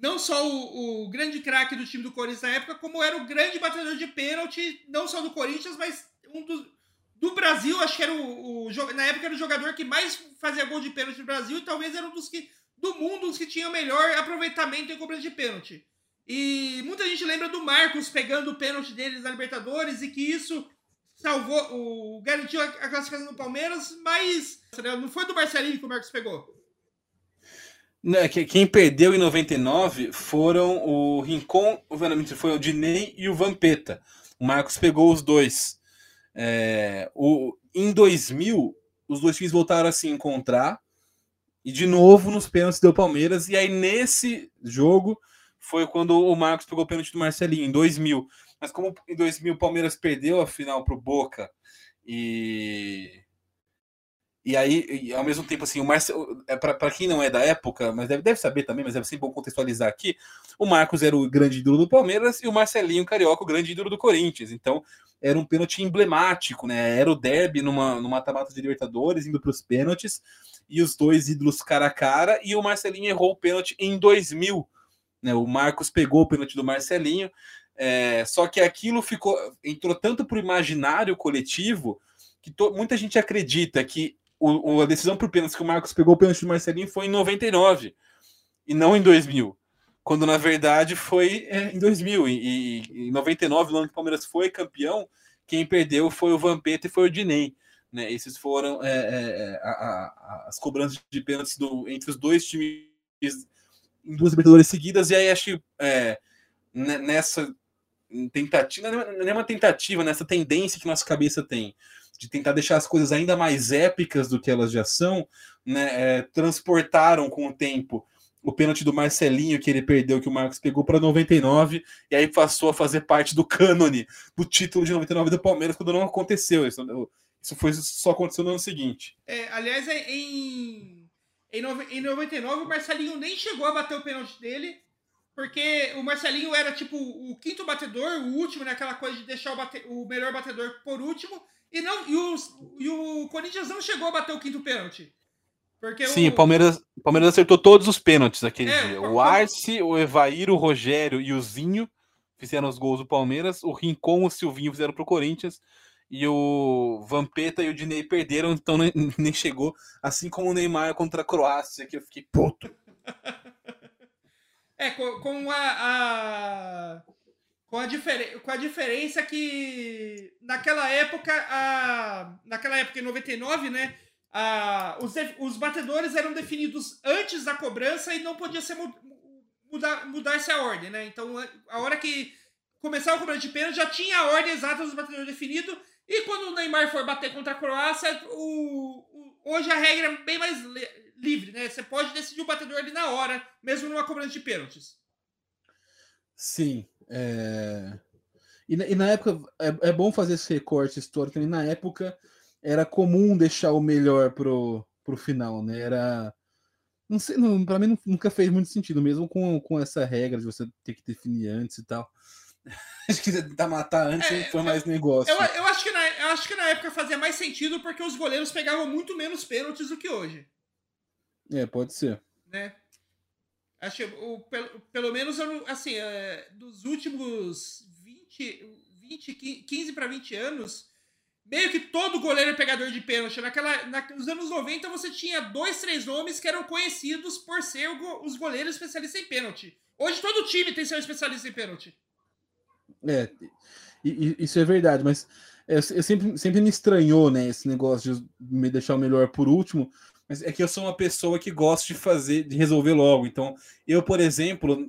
não só o, o grande craque do time do Corinthians na época, como era o grande batedor de pênalti, não só do Corinthians, mas um dos, do Brasil, acho que era o, o, Na época era o jogador que mais fazia gol de pênalti no Brasil e talvez era um dos que. Do mundo, os que tinha o melhor aproveitamento em cobrança de pênalti. E muita gente lembra do Marcos pegando o pênalti deles na Libertadores e que isso salvou, o, garantiu a classificação do Palmeiras, mas não foi do Marcelinho que o Marcos pegou. Né, quem perdeu em 99 foram o Rincon, foi o Dinei e o Vampeta. O Marcos pegou os dois. É, o, em 2000, os dois times voltaram a se encontrar. E de novo nos pênaltis deu Palmeiras. E aí nesse jogo foi quando o Marcos pegou o pênalti do Marcelinho, em 2000. Mas como em 2000 o Palmeiras perdeu a final para o Boca e e aí, e ao mesmo tempo, assim, o Marcelo, é, para quem não é da época, mas deve, deve saber também, mas é sempre bom contextualizar aqui, o Marcos era o grande ídolo do Palmeiras e o Marcelinho Carioca o grande ídolo do Corinthians. Então, era um pênalti emblemático, né? Era o derby numa, numa mata de Libertadores, indo para os pênaltis, e os dois ídolos cara a cara, e o Marcelinho errou o pênalti em 2000. Né? O Marcos pegou o pênalti do Marcelinho, é, só que aquilo ficou entrou tanto para o imaginário coletivo que to, muita gente acredita que o, a decisão por pênalti que o Marcos pegou o pênalti do Marcelinho foi em 99 e não em 2000. Quando na verdade foi é, em 2000. E, e em 99, no ano que o Palmeiras foi campeão, quem perdeu foi o Vampeta e foi o Dinei. Né? Esses foram é, é, é a, a, as cobranças de pênaltis do, entre os dois times em duas Libertadores seguidas. E aí acho que é, nessa tentativa, não é uma tentativa, nessa tendência que nossa cabeça tem de tentar deixar as coisas ainda mais épicas do que elas já são, né, é, transportaram com o tempo o pênalti do Marcelinho que ele perdeu, que o Marcos pegou para 99, e aí passou a fazer parte do cânone do título de 99 do Palmeiras, quando não aconteceu. Isso, isso foi, só aconteceu no ano seguinte. É, aliás, é, em, em, em 99, o Marcelinho nem chegou a bater o pênalti dele, porque o Marcelinho era tipo o quinto batedor, o último, né, coisa de deixar o, bate, o melhor batedor por último, e, não, e, os, e o Corinthians não chegou a bater o quinto pênalti. Porque Sim, o Palmeiras, Palmeiras acertou todos os pênaltis aquele é, dia. O, o Arce, o Evair, o Rogério e o Zinho fizeram os gols do Palmeiras. O Rincon e o Silvinho fizeram pro Corinthians. E o Vampeta e o Dinei perderam, então nem, nem chegou. Assim como o Neymar contra a Croácia, que eu fiquei puto. é, com, com a, a com a, com a diferença que naquela época, a, naquela época em 99, né? A, os, os batedores eram definidos antes da cobrança e não podia ser mudar, mudar essa ordem, né? Então, a hora que começava a cobrança de pênalti, já tinha a ordem exata dos batedores definido. E quando o Neymar for bater contra a Croácia, o, o, hoje a regra é bem mais livre, né? Você pode decidir o batedor ali na hora, mesmo numa cobrança de pênaltis. Sim, é... E, e na época, é, é, bom fazer esse recorte histórico também. Na época, era comum deixar o melhor pro, pro final, né? Era. Não sei, não, pra mim nunca fez muito sentido, mesmo com, com essa regra de você ter que definir antes e tal. Acho que tentar matar antes é, foi mais negócio. Eu, eu, acho que na, eu acho que na época fazia mais sentido porque os goleiros pegavam muito menos pênaltis do que hoje. É, pode ser. Né? Acho o, pelo, pelo menos, assim, é, dos últimos 20, 20 15 para 20 anos, meio que todo goleiro é pegador de pênalti. Naquela, na, nos anos 90 você tinha dois, três nomes que eram conhecidos por ser o, os goleiros especialistas em pênalti. Hoje todo time tem seu especialista em pênalti. É, isso é verdade, mas é, eu sempre, sempre me estranhou, né, esse negócio de me deixar o melhor por último, mas é que eu sou uma pessoa que gosta de fazer, de resolver logo. Então, eu, por exemplo,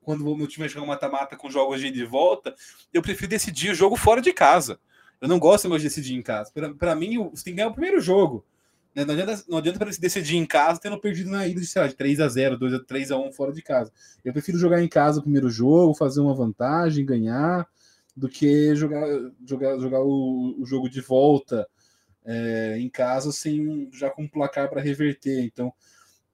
quando meu time vai jogar mata-mata com jogos de ida e volta, eu prefiro decidir o jogo fora de casa. Eu não gosto mais de decidir em casa. Para mim, você tem que ganhar o primeiro jogo. Né? Não adianta, não adianta para decidir em casa tendo perdido na ida de, sei lá, de 3 a 0 2 a 3 a 1 fora de casa. Eu prefiro jogar em casa o primeiro jogo, fazer uma vantagem, ganhar, do que jogar, jogar, jogar o, o jogo de volta é, em casa sem já com um placar para reverter. Então,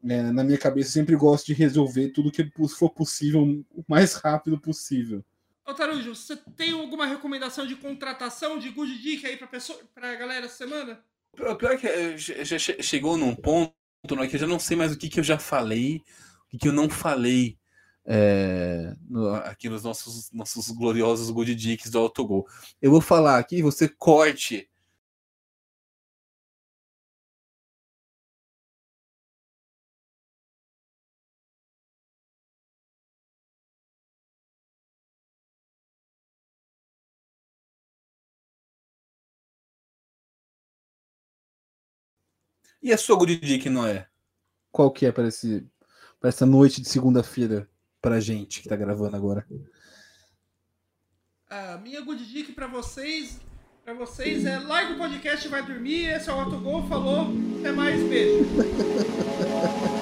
é, na minha cabeça, sempre gosto de resolver tudo que for possível o mais rápido possível. Ô Tarujo, você tem alguma recomendação de contratação de good dick aí para a galera essa semana? O pior é que eh, já chegou num ponto né, que eu já não sei mais o que, que eu já falei, o que, que eu não falei é, no, aqui nos nossos, nossos gloriosos good dicks do Autogol. Eu vou falar aqui, você corte. E a sua good dick, Noé? Qual que é para esse para essa noite de segunda-feira pra gente que tá gravando agora? A minha good dick para vocês, para vocês é like o podcast e vai dormir. Esse é o Autogol falou. Até mais, beijo.